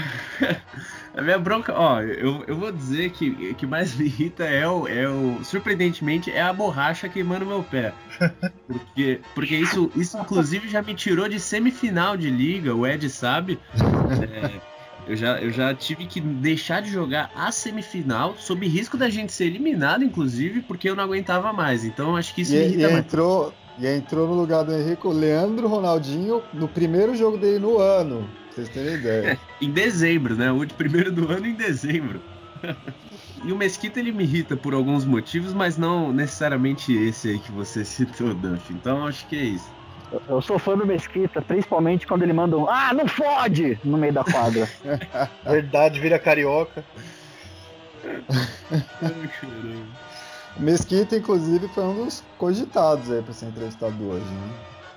A minha bronca, ó, eu, eu vou dizer que o que mais me irrita é o, é o. Surpreendentemente, é a borracha queimando meu pé. Porque, porque isso, isso, inclusive, já me tirou de semifinal de liga, o Ed sabe. É, eu, já, eu já tive que deixar de jogar a semifinal, sob risco da gente ser eliminado, inclusive, porque eu não aguentava mais. Então acho que isso e, me irrita e entrou, E entrou no lugar do Henrique o Leandro Ronaldinho no primeiro jogo dele no ano vocês terem ideia. em dezembro, né? O primeiro do ano em dezembro. E o Mesquita ele me irrita por alguns motivos, mas não necessariamente esse aí que você citou, Duff. Então acho que é isso. Eu sou fã do Mesquita, principalmente quando ele manda um Ah, não fode! no meio da quadra. Verdade, vira carioca. Mesquita, inclusive, foi um dos cogitados aí pra ser entrevistado hoje, né?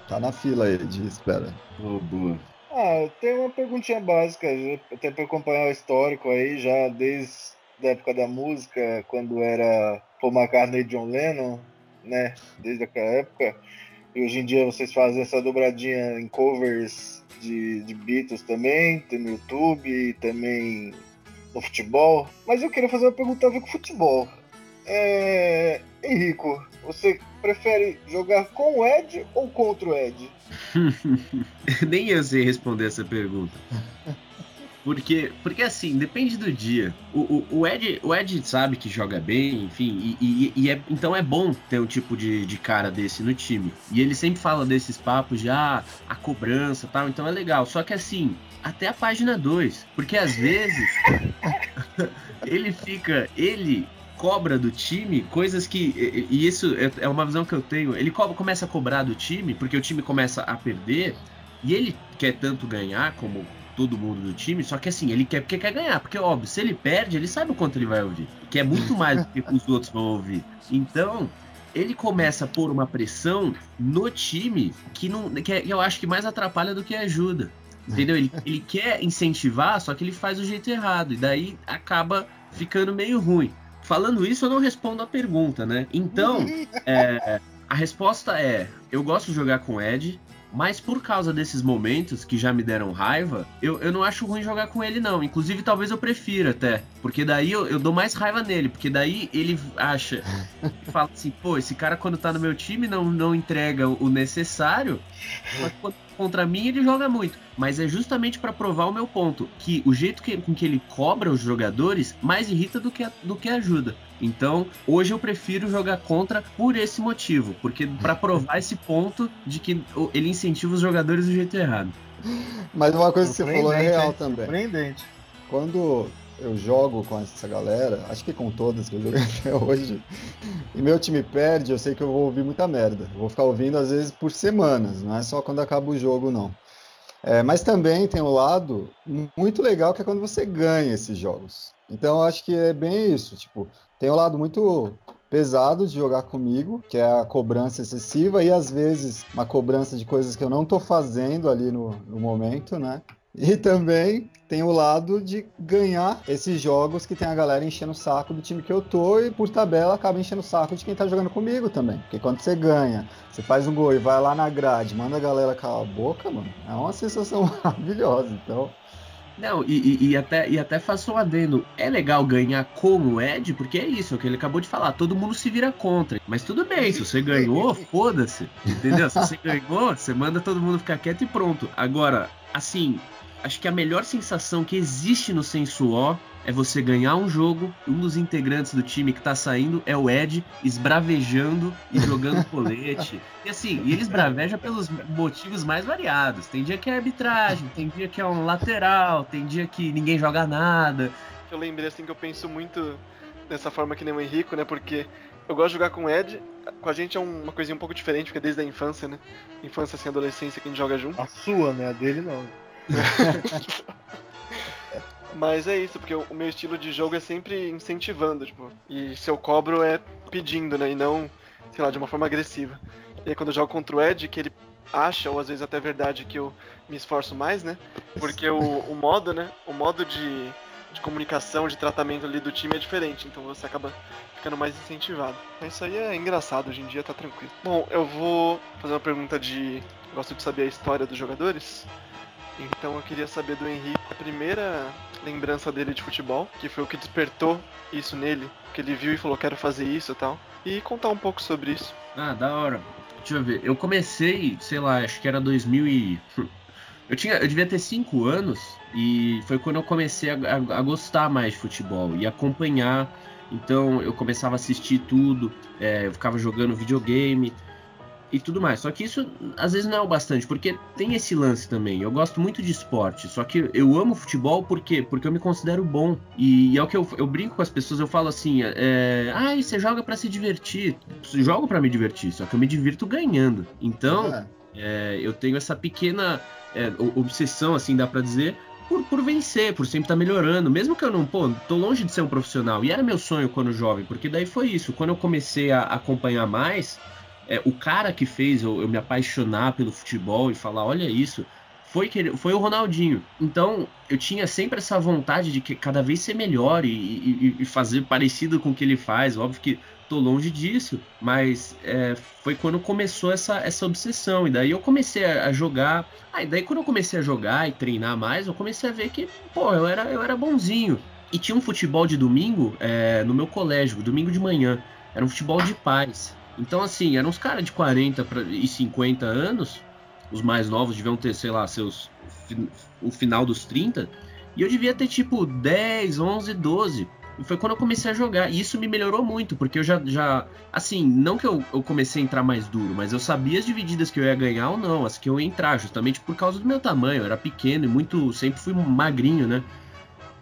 Tá na fila aí de espera. Oh, boa. Ah, tem uma perguntinha básica, até para acompanhar o histórico aí, já desde a época da música, quando era Paul McCartney e John Lennon, né? Desde aquela época. E hoje em dia vocês fazem essa dobradinha em covers de, de Beatles também, tem no YouTube também no futebol. Mas eu queria fazer uma pergunta a ver com futebol. É... Henrico, você prefere jogar com o Ed ou contra o Ed? Nem eu sei responder essa pergunta. Porque, porque assim, depende do dia. O, o, o, Ed, o Ed sabe que joga bem, enfim, e, e, e é, então é bom ter um tipo de, de cara desse no time. E ele sempre fala desses papos de ah, a cobrança tal, então é legal. Só que assim, até a página 2. Porque às vezes ele fica. Ele cobra do time coisas que. E isso é, é uma visão que eu tenho. Ele começa a cobrar do time, porque o time começa a perder, e ele quer tanto ganhar como todo mundo do time, só que assim, ele quer porque quer ganhar, porque óbvio, se ele perde, ele sabe o quanto ele vai ouvir, que é muito mais do que os outros vão ouvir. Então, ele começa a pôr uma pressão no time que, não, que é, eu acho que mais atrapalha do que ajuda. Entendeu? Ele, ele quer incentivar, só que ele faz do jeito errado, e daí acaba ficando meio ruim. Falando isso, eu não respondo a pergunta, né? Então, é, a resposta é: eu gosto de jogar com Ed, Mas por causa desses momentos que já me deram raiva, eu, eu não acho ruim jogar com ele, não. Inclusive, talvez eu prefira até. Porque daí eu, eu dou mais raiva nele. Porque daí ele acha. fala assim, pô, esse cara quando tá no meu time não, não entrega o necessário. Mas quando contra mim ele joga muito, mas é justamente para provar o meu ponto, que o jeito que, com que ele cobra os jogadores mais irrita do que, do que ajuda. Então, hoje eu prefiro jogar contra por esse motivo, porque para provar esse ponto de que ele incentiva os jogadores do jeito errado. Mas uma coisa que você falou é real também. Surpreendente. Quando eu jogo com essa galera, acho que com todas que eu joguei até hoje, e meu time perde, eu sei que eu vou ouvir muita merda. Vou ficar ouvindo às vezes por semanas, não é só quando acaba o jogo, não. É, mas também tem um lado muito legal que é quando você ganha esses jogos. Então eu acho que é bem isso, tipo, tem um lado muito pesado de jogar comigo, que é a cobrança excessiva e às vezes uma cobrança de coisas que eu não tô fazendo ali no, no momento, né? E também tem o lado de ganhar esses jogos que tem a galera enchendo o saco do time que eu tô e por tabela acaba enchendo o saco de quem tá jogando comigo também. Porque quando você ganha, você faz um gol e vai lá na grade, manda a galera calar a boca, mano, é uma sensação maravilhosa. Então. Não, e, e, e, até, e até faço um adendo. É legal ganhar como Ed, porque é isso, é o que ele acabou de falar. Todo mundo se vira contra. Mas tudo bem, se você ganhou, foda-se. Entendeu? Se você ganhou, você manda todo mundo ficar quieto e pronto. Agora, assim, acho que a melhor sensação que existe no Sensuó é você ganhar um jogo, um dos integrantes do time que tá saindo é o Ed esbravejando e jogando colete. E assim, e ele esbraveja pelos motivos mais variados. Tem dia que é arbitragem, tem dia que é um lateral, tem dia que ninguém joga nada. Eu lembrei assim que eu penso muito dessa forma que nem o Henrico, né? Porque eu gosto de jogar com o Ed. Com a gente é uma coisinha um pouco diferente, porque é desde a infância, né? Infância assim, adolescência que a gente joga junto. A sua, né? A dele não. Mas é isso, porque o meu estilo de jogo é sempre incentivando, tipo, e se eu cobro é pedindo, né, e não, sei lá, de uma forma agressiva. E aí quando eu jogo contra o Ed, que ele acha, ou às vezes até é verdade, que eu me esforço mais, né, porque o, o modo, né, o modo de, de comunicação, de tratamento ali do time é diferente, então você acaba ficando mais incentivado. Mas isso aí é engraçado, hoje em dia tá tranquilo. Bom, eu vou fazer uma pergunta de... Gosto de saber a história dos jogadores. Então eu queria saber do Henrique a primeira lembrança dele de futebol, que foi o que despertou isso nele, que ele viu e falou quero fazer isso e tal, e contar um pouco sobre isso. Ah, da hora. Deixa eu ver. Eu comecei, sei lá, acho que era 2000 e eu tinha, eu devia ter 5 anos e foi quando eu comecei a, a, a gostar mais de futebol e acompanhar então eu começava a assistir tudo, é, eu ficava jogando videogame e tudo mais. Só que isso às vezes não é o bastante, porque tem esse lance também. Eu gosto muito de esporte, só que eu amo futebol por quê? Porque eu me considero bom. E é o que eu, eu brinco com as pessoas, eu falo assim: é, ah, você joga para se divertir. Jogo para me divertir, só que eu me divirto ganhando. Então, é. É, eu tenho essa pequena é, obsessão, assim, dá pra dizer, por, por vencer, por sempre estar tá melhorando. Mesmo que eu não, pô, tô longe de ser um profissional. E era meu sonho quando jovem, porque daí foi isso. Quando eu comecei a acompanhar mais é, o cara que fez eu, eu, me apaixonar pelo futebol e falar, olha isso, foi, que ele, foi o Ronaldinho. Então eu tinha sempre essa vontade de que cada vez ser melhor e, e, e fazer parecido com o que ele faz. Óbvio que tô longe disso, mas é, foi quando começou essa, essa obsessão. E daí eu comecei a, jogar. Aí ah, daí quando eu comecei a jogar e treinar mais, eu comecei a ver que, pô, eu era, eu era bonzinho. E tinha um futebol de domingo é, no meu colégio, domingo de manhã. Era um futebol de paz. Então, assim, eram uns caras de 40 e 50 anos, os mais novos deviam ter, sei lá, seus. o final dos 30, e eu devia ter tipo 10, 11, 12. E foi quando eu comecei a jogar. E isso me melhorou muito, porque eu já. já assim, não que eu, eu comecei a entrar mais duro, mas eu sabia as divididas que eu ia ganhar ou não, as que eu ia entrar, justamente por causa do meu tamanho. Eu era pequeno e muito. Sempre fui magrinho, né?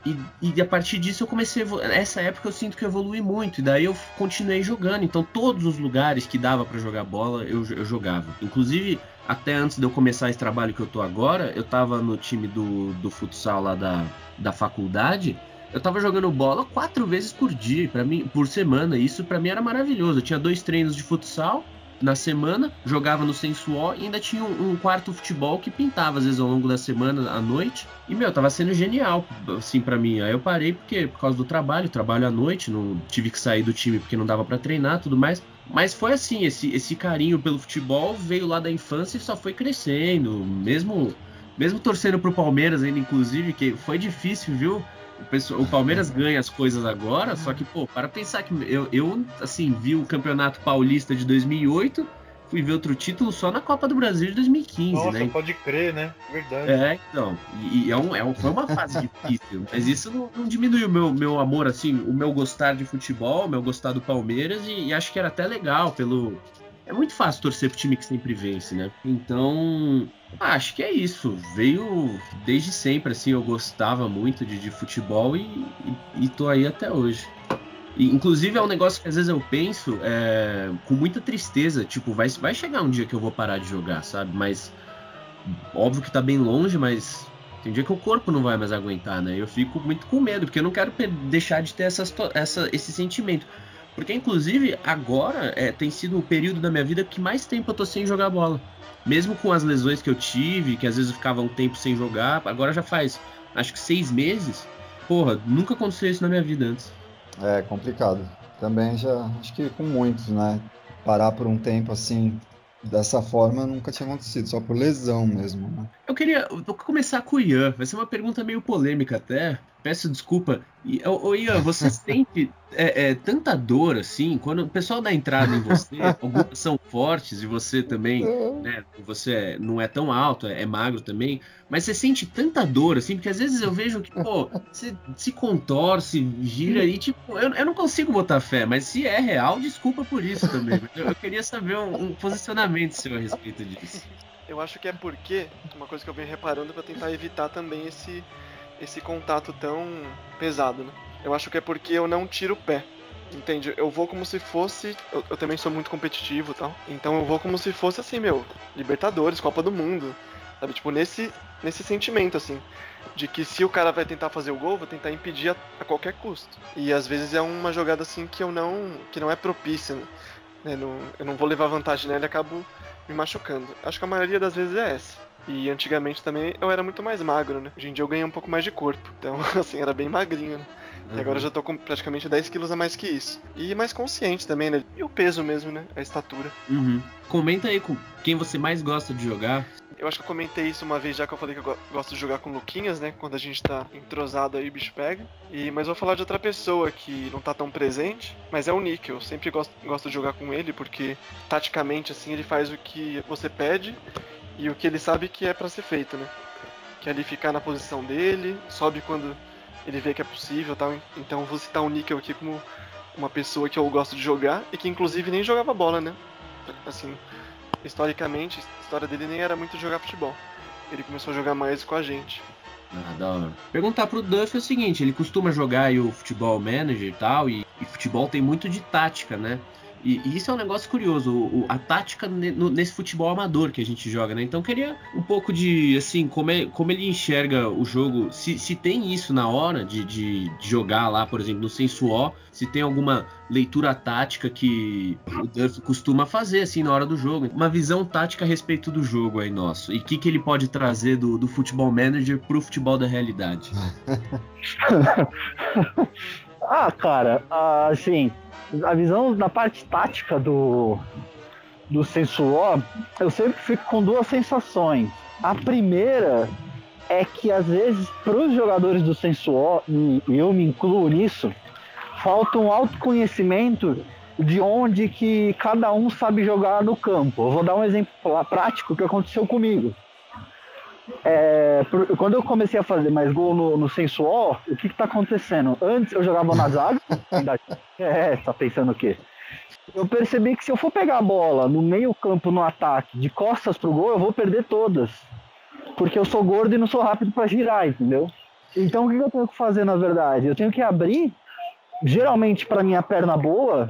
E, e, a partir disso eu comecei. Nessa época eu sinto que eu evolui muito. E daí eu continuei jogando. Então todos os lugares que dava para jogar bola eu, eu, jogava. Inclusive, até antes de eu começar esse trabalho que eu tô agora, eu tava no time do, do futsal lá da, da faculdade. Eu tava jogando bola quatro vezes por dia, para mim, por semana. Isso para mim era maravilhoso. Eu tinha dois treinos de futsal na semana, jogava no Sensual e ainda tinha um, um, quarto futebol que pintava às vezes ao longo da semana, à noite. E, meu, tava sendo genial, assim, para mim. Aí eu parei porque, por causa do trabalho, trabalho à noite, não tive que sair do time porque não dava para treinar tudo mais. Mas foi assim, esse, esse carinho pelo futebol veio lá da infância e só foi crescendo. Mesmo, mesmo torcendo pro Palmeiras ainda, inclusive, que foi difícil, viu? O, pessoal, o Palmeiras ganha as coisas agora, só que, pô, para pensar que eu, eu, assim, vi o Campeonato Paulista de 2008 fui ver outro título só na Copa do Brasil de 2015, Nossa, né? pode crer, né? Verdade. É, então. E, e é um, é um, foi uma fase difícil. Mas isso não, não diminui o meu, meu amor, assim, o meu gostar de futebol, o meu gostar do Palmeiras, e, e acho que era até legal pelo. É muito fácil torcer pro time que sempre vence, né? Então, acho que é isso. Veio desde sempre, assim, eu gostava muito de, de futebol e, e, e tô aí até hoje. E, inclusive é um negócio que às vezes eu penso é, com muita tristeza, tipo, vai, vai chegar um dia que eu vou parar de jogar, sabe? Mas óbvio que tá bem longe, mas tem dia que o corpo não vai mais aguentar, né? Eu fico muito com medo, porque eu não quero deixar de ter essa, essa, esse sentimento. Porque, inclusive, agora é, tem sido o período da minha vida que mais tempo eu tô sem jogar bola. Mesmo com as lesões que eu tive, que às vezes eu ficava um tempo sem jogar, agora já faz acho que seis meses. Porra, nunca aconteceu isso na minha vida antes. É complicado. Também já, acho que com muitos, né? Parar por um tempo assim, dessa forma, nunca tinha acontecido, só por lesão mesmo. Né? Eu queria vou começar com o Ian. Vai ser uma pergunta meio polêmica até. Peço desculpa. E, ô, Ian, você sente é, é, tanta dor assim? Quando o pessoal dá entrada em você, algumas são fortes e você também, né? Você não é tão alto, é, é, magro também. Mas você sente tanta dor assim? Porque às vezes eu vejo que, pô, você se contorce, gira e tipo, eu, eu não consigo botar fé. Mas se é real, desculpa por isso também. Eu, eu queria saber um, um posicionamento seu a respeito disso. Eu acho que é porque, uma coisa que eu venho reparando para tentar evitar também esse esse contato tão pesado, né? Eu acho que é porque eu não tiro o pé. Entende? Eu vou como se fosse. Eu, eu também sou muito competitivo e tal. Então eu vou como se fosse assim, meu. Libertadores, Copa do Mundo. Sabe? Tipo, nesse, nesse sentimento, assim. De que se o cara vai tentar fazer o gol, vou tentar impedir a, a qualquer custo. E às vezes é uma jogada assim que eu não. que não é propícia, né? né não, eu não vou levar vantagem nela e acabo me machucando. Acho que a maioria das vezes é essa. E antigamente também eu era muito mais magro, né? Hoje em dia eu ganhei um pouco mais de corpo. Então, assim, era bem magrinho, né? Uhum. E agora eu já tô com praticamente 10 quilos a mais que isso. E mais consciente também, né? E o peso mesmo, né? A estatura. Uhum. Comenta aí com quem você mais gosta de jogar. Eu acho que eu comentei isso uma vez já que eu falei que eu gosto de jogar com Luquinhas, né? Quando a gente tá entrosado aí, o bicho pega. E, mas vou falar de outra pessoa que não tá tão presente, mas é o Nick. Eu sempre gosto, gosto de jogar com ele porque, taticamente, assim, ele faz o que você pede e o que ele sabe que é para ser feito, né? Que é ele ficar na posição dele, sobe quando ele vê que é possível tal. Então vou citar o Nickel aqui como uma pessoa que eu gosto de jogar e que inclusive nem jogava bola, né? Assim, historicamente, a história dele nem era muito jogar futebol. Ele começou a jogar mais com a gente. Ah, da hora. Perguntar pro Duff é o seguinte, ele costuma jogar o futebol manager e tal, e, e futebol tem muito de tática, né? E, e, isso é um negócio curioso, o, a tática nesse futebol amador que a gente joga, né? Então queria um pouco de, assim, como, é, como ele enxerga o jogo, se, se tem isso na hora de, de, de jogar lá, por exemplo, no Sensuó, se tem alguma leitura tática que o Duff costuma fazer, assim, na hora do jogo. Uma visão tática a respeito do jogo aí nosso. E o que, que ele pode trazer do, do futebol manager pro futebol da realidade. ah, cara, assim a visão da parte tática do, do Sensuó, eu sempre fico com duas sensações. A primeira é que às vezes para os jogadores do Sensuó, e eu me incluo nisso, falta um autoconhecimento de onde que cada um sabe jogar no campo. Eu vou dar um exemplo prático que aconteceu comigo. É, quando eu comecei a fazer mais gol no, no Sensual, o que, que tá acontecendo? Antes eu jogava na zaga. é, tá pensando o quê? Eu percebi que se eu for pegar a bola no meio-campo no ataque, de costas pro gol, eu vou perder todas. Porque eu sou gordo e não sou rápido para girar, entendeu? Então o que eu tenho que fazer na verdade? Eu tenho que abrir, geralmente para minha perna boa,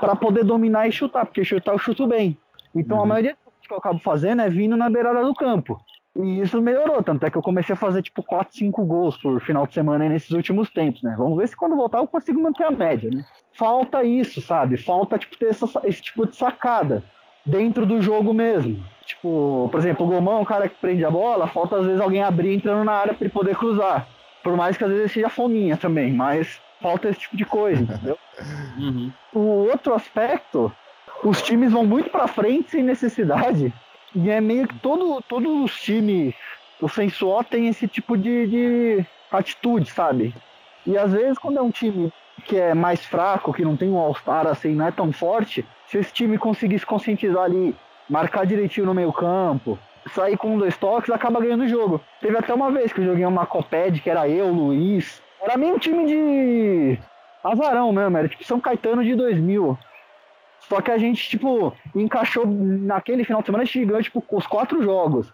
para poder dominar e chutar, porque chutar eu chuto bem. Então uhum. a maioria que eu acabo fazendo é vindo na beirada do campo. E isso melhorou, tanto é que eu comecei a fazer tipo 4, 5 gols por final de semana nesses últimos tempos, né? Vamos ver se quando voltar eu consigo manter a média, né? Falta isso, sabe? Falta tipo, ter essa, esse tipo de sacada dentro do jogo mesmo. Tipo, por exemplo, o Gomão, o cara que prende a bola, falta às vezes alguém abrir entrando na área para ele poder cruzar. Por mais que às vezes seja fominha também, mas falta esse tipo de coisa, entendeu? Uhum. O outro aspecto, os times vão muito para frente sem necessidade. E é meio que todo, todos os times, o Sensual tem esse tipo de, de atitude, sabe? E às vezes quando é um time que é mais fraco, que não tem um All-Star assim, não é tão forte, se esse time conseguir se conscientizar ali, marcar direitinho no meio campo, sair com dois toques, acaba ganhando o jogo. Teve até uma vez que eu joguei uma Coped, que era eu, Luiz. Era meio um time de azarão mesmo, era tipo São Caetano de 2000. Só que a gente, tipo, encaixou naquele final de semana, a gente ganhou, tipo, os quatro jogos.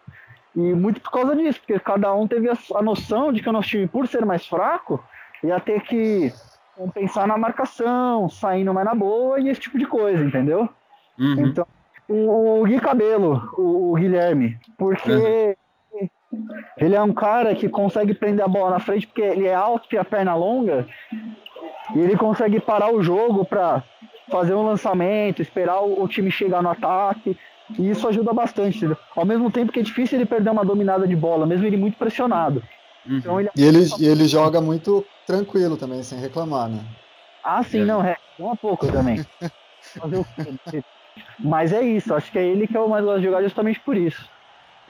E muito por causa disso, porque cada um teve a noção de que o nosso time, por ser mais fraco, ia ter que pensar na marcação, saindo mais na boa e esse tipo de coisa, entendeu? Uhum. Então, o, o Gui Cabelo, o, o Guilherme, porque uhum. ele é um cara que consegue prender a bola na frente porque ele é alto e a perna longa e ele consegue parar o jogo para fazer um lançamento, esperar o, o, time chegar no ataque. E isso ajuda bastante, entendeu? Ao mesmo tempo que é difícil ele perder uma dominada de bola, mesmo ele muito pressionado. Uhum. Então ele... E ele, ele joga muito tranquilo também, sem reclamar, né? Ah, sim, é. não, é. Um pouco também. Mas é isso, acho que é ele que é o mais gosto de jogar justamente por isso.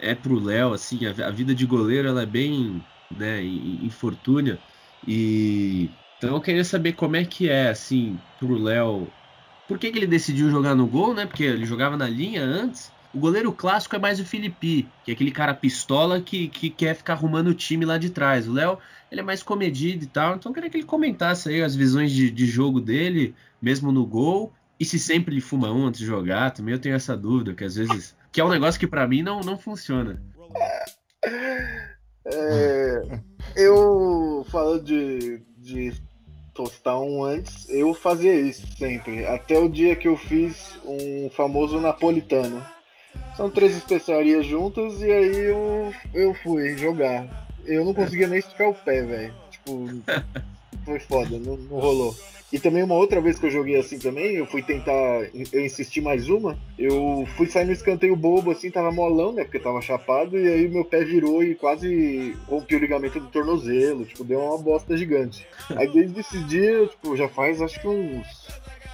É pro Léo, assim, a, a, vida de goleiro ela é bem, né, infortúnia. E então eu queria saber como é que é, assim, pro Léo. Por que, que ele decidiu jogar no gol, né? Porque ele jogava na linha antes. O goleiro clássico é mais o Felipe, que é aquele cara pistola que, que quer ficar arrumando o time lá de trás. O Léo, ele é mais comedido e tal. Então eu queria que ele comentasse aí as visões de, de jogo dele, mesmo no gol. E se sempre ele fuma um antes de jogar, também eu tenho essa dúvida, que às vezes. Que é um negócio que para mim não, não funciona. É, eu falando de, de tostar um antes, eu fazia isso sempre. Até o dia que eu fiz um famoso napolitano. São três especiarias juntas e aí eu, eu fui jogar. Eu não conseguia nem esticar o pé, velho. Tipo, foi foda, não, não rolou. E também uma outra vez que eu joguei assim também, eu fui tentar, eu insisti mais uma, eu fui sair no escanteio bobo assim, tava molão, né, porque tava chapado, e aí meu pé virou e quase rompi o ligamento do tornozelo, tipo, deu uma bosta gigante. Aí desde esse dia, tipo, já faz acho que uns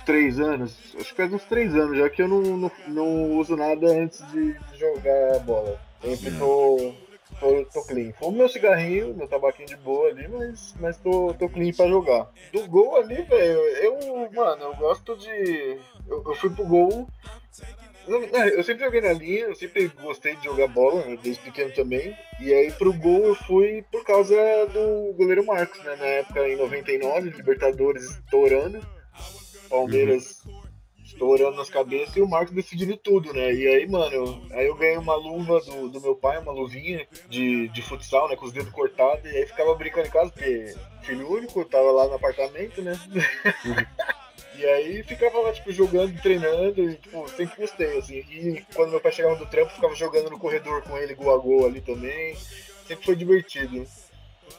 três anos, acho que faz uns três anos já que eu não, não, não uso nada antes de jogar bola. Sempre tô, tô, tô clean. Fumo meu cigarrinho, meu tabaquinho de boa ali, mas, mas tô, tô clean pra jogar. Do gol ali, velho, eu, mano, eu gosto de. Eu, eu fui pro gol. Eu sempre joguei na linha, eu sempre gostei de jogar bola, né, desde pequeno também. E aí pro gol eu fui por causa do goleiro Marcos, né? Na época em 99, Libertadores estourando. Palmeiras uhum. Estourando nas cabeças e o Marcos decidindo tudo, né? E aí, mano, aí eu ganhei uma luva do, do meu pai, uma luvinha de, de futsal, né? Com os dedos cortados, e aí ficava brincando em casa, porque filho único, tava lá no apartamento, né? Uhum. E aí ficava lá, tipo, jogando, treinando, e, tipo, sempre gostei, assim. E quando meu pai chegava do trampo, ficava jogando no corredor com ele, gol a gol ali também. Sempre foi divertido.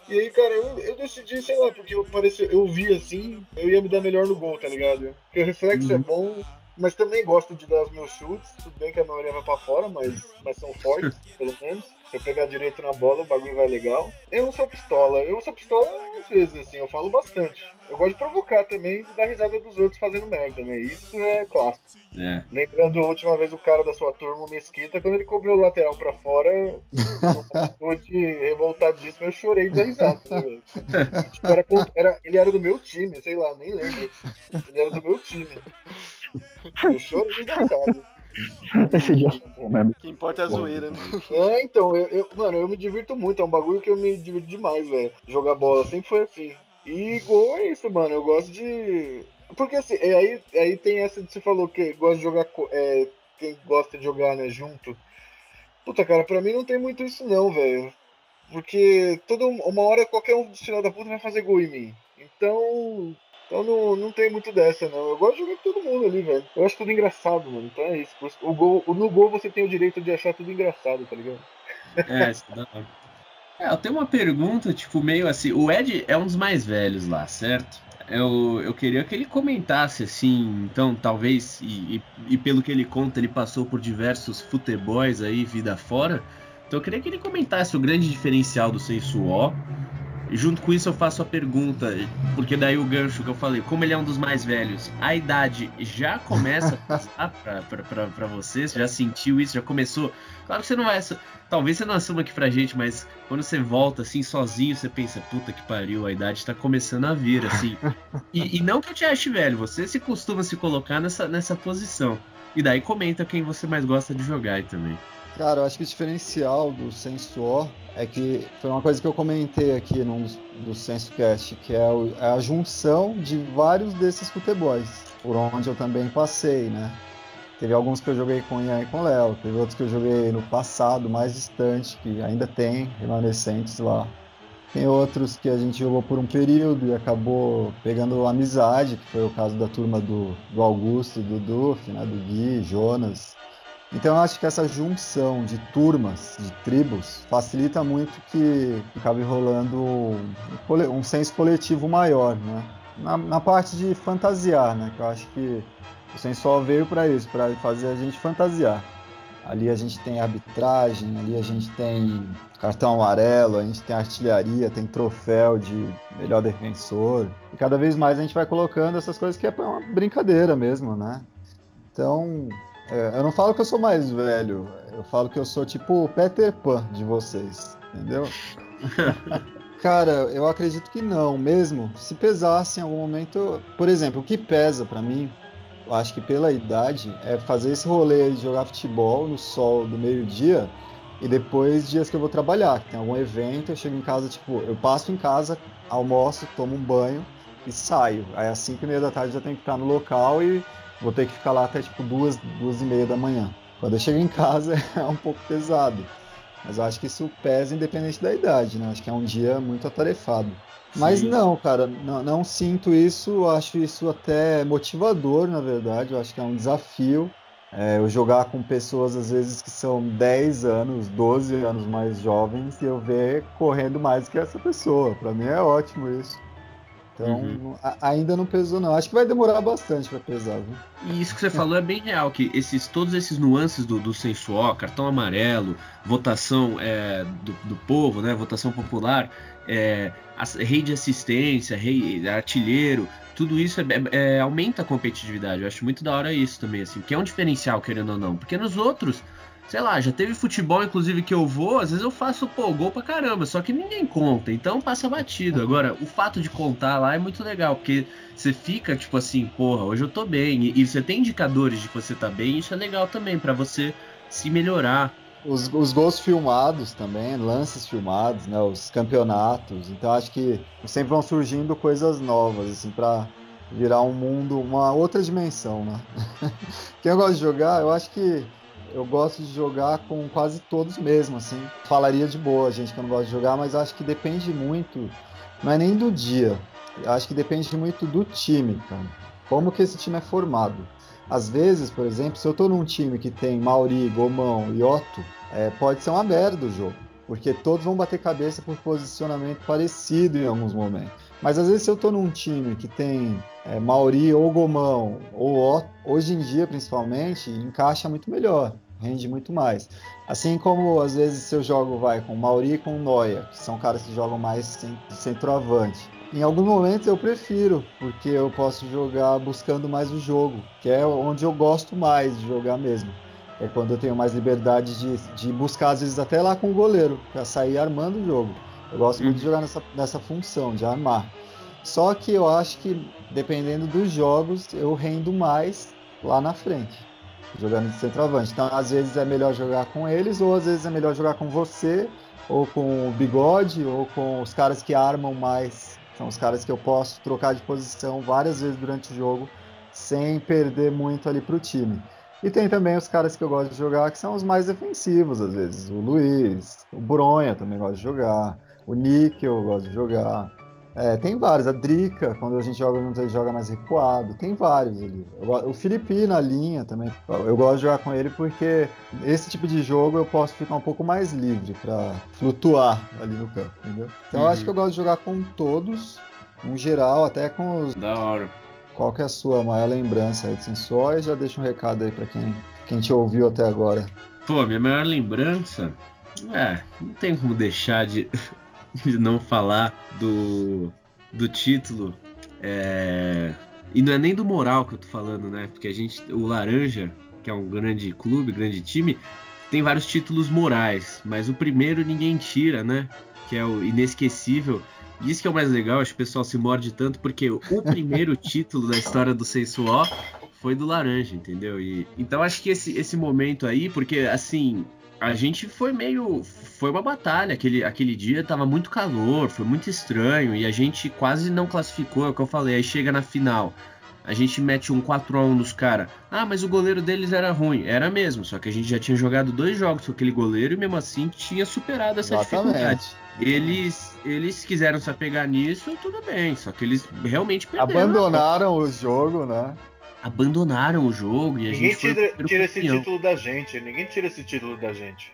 E aí, cara, eu, eu decidi, sei lá, porque eu, pareci, eu vi assim, eu ia me dar melhor no gol, tá ligado? Porque o reflexo é uhum. é bom, mas também gosto de dar os meus chutes. Tudo bem que a maioria vai pra fora, mas, mas são fortes, pelo menos. Se eu pegar direito na bola, o bagulho vai legal. Eu não sou pistola. Eu sou pistola às vezes, assim, eu falo bastante. Eu gosto de provocar também e dar risada dos outros fazendo merda, né? Isso é clássico. É. Lembrando a última vez o cara da sua turma, o Mesquita, quando ele cobrou o lateral pra fora, eu de revoltadíssimo, eu chorei de risada. Né, tipo, era, era, ele era do meu time, sei lá, nem lembro. Ele era do meu time. Eu chorei de risada. Esse dia O que importa é a zoeira, né? É, então, eu, eu, mano, eu me divirto muito, é um bagulho que eu me divirto demais, velho. Jogar bola sempre foi assim. E gol é isso, mano. Eu gosto de. Porque assim, é, aí, aí tem essa de você falou que gosta de jogar. É, quem gosta de jogar, né, junto. Puta, cara, pra mim não tem muito isso não, velho. Porque toda uma hora qualquer um dos filhos da puta vai fazer gol em mim. Então, então não, não tem muito dessa, não. Eu gosto de jogar com todo mundo ali, velho. Eu acho tudo engraçado, mano. Então é isso. O gol, no gol você tem o direito de achar tudo engraçado, tá ligado? É, isso dá. É, eu tenho uma pergunta, tipo, meio assim. O Ed é um dos mais velhos lá, certo? Eu, eu queria que ele comentasse, assim, então, talvez, e, e, e pelo que ele conta, ele passou por diversos futebols aí, vida fora. Então eu queria que ele comentasse o grande diferencial do Sensuó junto com isso eu faço a pergunta, porque daí o gancho que eu falei, como ele é um dos mais velhos, a idade já começa a passar para você? Você já sentiu isso? Já começou? Claro que você não vai. Talvez você não assuma aqui pra gente, mas quando você volta assim sozinho, você pensa, puta que pariu, a idade tá começando a vir, assim. e, e não que eu te ache velho, você se costuma se colocar nessa, nessa posição. E daí comenta quem você mais gosta de jogar aí também. Cara, eu acho que o diferencial do Sensuor é que foi uma coisa que eu comentei aqui num do SensoCast, que é, o, é, a junção de vários desses futebols, por onde eu também passei, né? Teve alguns que eu joguei com Ian e com Léo, teve outros que eu joguei no passado, mais distante, que ainda tem remanescentes lá. Tem outros que a gente jogou por um período e acabou pegando amizade, que foi o caso da turma do, do Augusto, do Duff, né, do Gui, Jonas. Então eu acho que essa junção de turmas, de tribos, facilita muito que acabe rolando um, senso coletivo maior, né? Na, na, parte de fantasiar, né? Que eu acho que o sensual veio para isso, para fazer a gente fantasiar. Ali a gente tem arbitragem, ali a gente tem cartão amarelo, a gente tem artilharia, tem troféu de melhor defensor. E cada vez mais a gente vai colocando essas coisas que é uma brincadeira mesmo, né? Então, é, eu não falo que eu sou mais velho, eu falo que eu sou tipo o Peter Pan de vocês, entendeu? Cara, eu acredito que não, mesmo. Se pesasse em algum momento, por exemplo, o que pesa para mim eu acho que pela idade, é fazer esse rolê de jogar futebol no sol do meio-dia e depois dias que eu vou trabalhar, tem algum evento, eu chego em casa, tipo, eu passo em casa, almoço, tomo um banho e saio. Aí às 5 e meia da tarde já tenho que estar no local e vou ter que ficar lá até tipo duas, duas e meia da manhã. Quando eu chego em casa é um pouco pesado. Mas eu acho que isso pesa independente da idade, né? Acho que é um dia muito atarefado. Mas Sim. não, cara, não, não, sinto isso, acho isso até motivador, na verdade, eu acho que é um desafio. É, eu jogar com pessoas, às vezes, que são 10 anos, 12 anos mais jovens, e eu ver correndo mais que essa pessoa. Para mim é ótimo isso. Então, uhum. ainda não pesou, não. Acho que vai demorar bastante para pesar, viu? E isso que você falou é bem real, que esses, todos esses nuances do, do sensual, cartão amarelo, votação é, do, do povo, né? Votação popular, é, rei de assistência, rei artilheiro, tudo isso é, é, aumenta a competitividade. Eu acho muito da hora isso também, assim, que é um diferencial, querendo ou não. Porque nos outros, sei lá, já teve futebol, inclusive, que eu vou, às vezes eu faço, pô, gol pra caramba, só que ninguém conta, então passa batido. Agora, o fato de contar lá é muito legal, porque você fica, tipo assim, porra, hoje eu tô bem, e, e você tem indicadores de que você tá bem, isso é legal também, para você se melhorar. Os, os gols filmados também, lances filmados, né, os campeonatos. Então acho que sempre vão surgindo coisas novas, assim, para virar um mundo, uma outra dimensão, né? Quem gosta de jogar, eu acho que eu gosto de jogar com quase todos mesmo, assim. Falaria de boa, gente que eu não gosta de jogar, mas acho que depende muito, não é nem do dia. Acho que depende muito do time, cara. Como que esse time é formado. Às vezes, por exemplo, se eu tô num time que tem Mauri, Gomão e Otto, é, pode ser uma merda o jogo. Porque todos vão bater cabeça por posicionamento parecido em alguns momentos. Mas às vezes se eu tô num time que tem é, Mauri ou Gomão ou hoje em dia principalmente, encaixa muito melhor, rende muito mais. Assim como às vezes se eu jogo vai com Mauri e com Noia, que são caras que jogam mais centroavante em alguns momentos eu prefiro, porque eu posso jogar buscando mais o jogo, que é onde eu gosto mais de jogar mesmo. É quando eu tenho mais liberdade de, de buscar, às vezes, até lá com o goleiro, para sair armando o jogo. Eu gosto muito de jogar nessa, nessa função, de armar. Só que eu acho que, dependendo dos jogos, eu rendo mais lá na frente, jogando de centroavante. Então, às vezes é melhor jogar com eles, ou às vezes é melhor jogar com você, ou com o bigode, ou com os caras que armam mais são os caras que eu posso trocar de posição várias vezes durante o jogo sem perder muito ali para o time. E tem também os caras que eu gosto de jogar que são os mais defensivos, às vezes. O Luiz, o Bronha também gosta de jogar, o Nick eu gosto de jogar. É, tem vários. A Drica, quando a gente joga junto, ele joga mais recuado. Tem vários ali. Eu, o Felipe na linha também. Eu gosto de jogar com ele porque esse tipo de jogo eu posso ficar um pouco mais livre para flutuar ali no campo, entendeu? Então uhum. eu acho que eu gosto de jogar com todos, no geral, até com os. Da hora. Qual que é a sua maior lembrança aí de Sensor? Já deixa um recado aí para quem, quem te ouviu até agora. Pô, minha maior lembrança. É, não tem como deixar de não falar do, do título. É... E não é nem do moral que eu tô falando, né? Porque a gente, o Laranja, que é um grande clube, grande time, tem vários títulos morais, mas o primeiro ninguém tira, né? Que é o inesquecível. E isso que é o mais legal, acho que o pessoal se morde tanto, porque o primeiro título da história do Sensual foi do Laranja, entendeu? E, então acho que esse, esse momento aí, porque assim, a gente foi meio. Foi uma batalha. Aquele, aquele dia tava muito calor, foi muito estranho. E a gente quase não classificou, é o que eu falei. Aí chega na final. A gente mete um 4x1 nos caras. Ah, mas o goleiro deles era ruim. Era mesmo, só que a gente já tinha jogado dois jogos com aquele goleiro e mesmo assim tinha superado essa Exatamente. dificuldade. Eles, eles quiseram se apegar nisso, tudo bem, só que eles realmente perderam. Abandonaram o jogo, né? Abandonaram o jogo e a ninguém gente tira, tira esse título da gente, ninguém tira esse título da gente.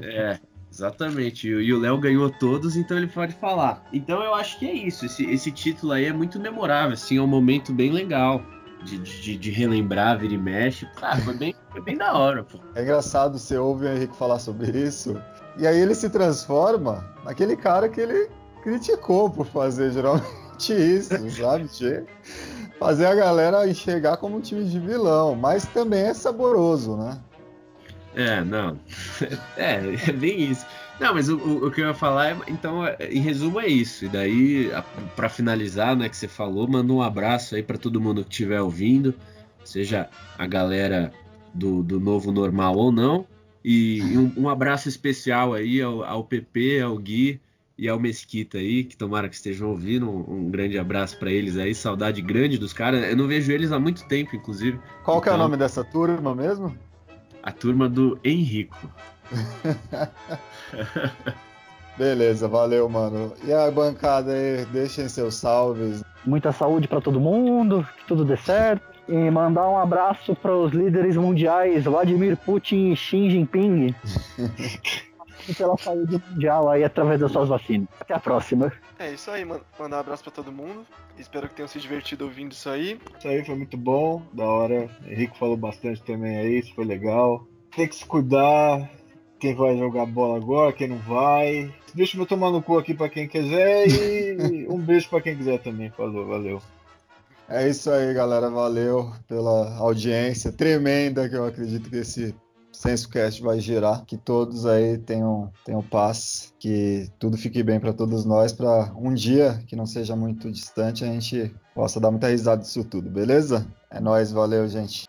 É, exatamente. E o Léo ganhou todos, então ele pode falar. Então eu acho que é isso. Esse, esse título aí é muito memorável, assim, é um momento bem legal. De, de, de relembrar, vira e mexe. Cara, foi bem, foi bem da hora, pô. É engraçado, você ouve o Henrique falar sobre isso, e aí ele se transforma naquele cara que ele criticou por fazer geralmente isso, sabe? Fazer a galera enxergar como um time de vilão, mas também é saboroso, né? É, não. É, é bem isso. Não, mas o, o, que eu ia falar, é, então, é, em resumo, é isso. E daí, para finalizar, né, que você falou, manda um abraço aí para todo mundo que estiver ouvindo, seja a galera do, do novo normal ou não. E um, um abraço especial aí ao, ao PP, ao Gui, e ao Mesquita aí, que tomara que estejam ouvindo. Um, um grande abraço para eles aí, saudade grande dos caras. Eu não vejo eles há muito tempo, inclusive. Qual então, que é o então, nome dessa turma mesmo? A turma do Henrico. Beleza, valeu, mano. E a bancada aí, deixem seus salves. Muita saúde para todo mundo, que tudo dê certo. E mandar um abraço para os líderes mundiais Vladimir Putin e Xi Jinping. pela saúde mundial aí através das suas vacinas. Até a próxima. É isso aí, mano. Mandar um abraço pra todo mundo. Espero que tenham se divertido ouvindo isso aí. Isso aí foi muito bom, da hora. Henrique falou bastante também aí, isso foi legal. Tem que se cuidar. Quem vai jogar bola agora, quem não vai. Deixa eu tomar no cu aqui pra quem quiser e um beijo pra quem quiser também. Falou, valeu. É isso aí, galera. Valeu pela audiência tremenda que eu acredito que esse SensoCast vai gerar, que todos aí tenham, tenham paz, que tudo fique bem para todos nós, para um dia que não seja muito distante a gente possa dar muita risada disso tudo, beleza? É nóis, valeu, gente.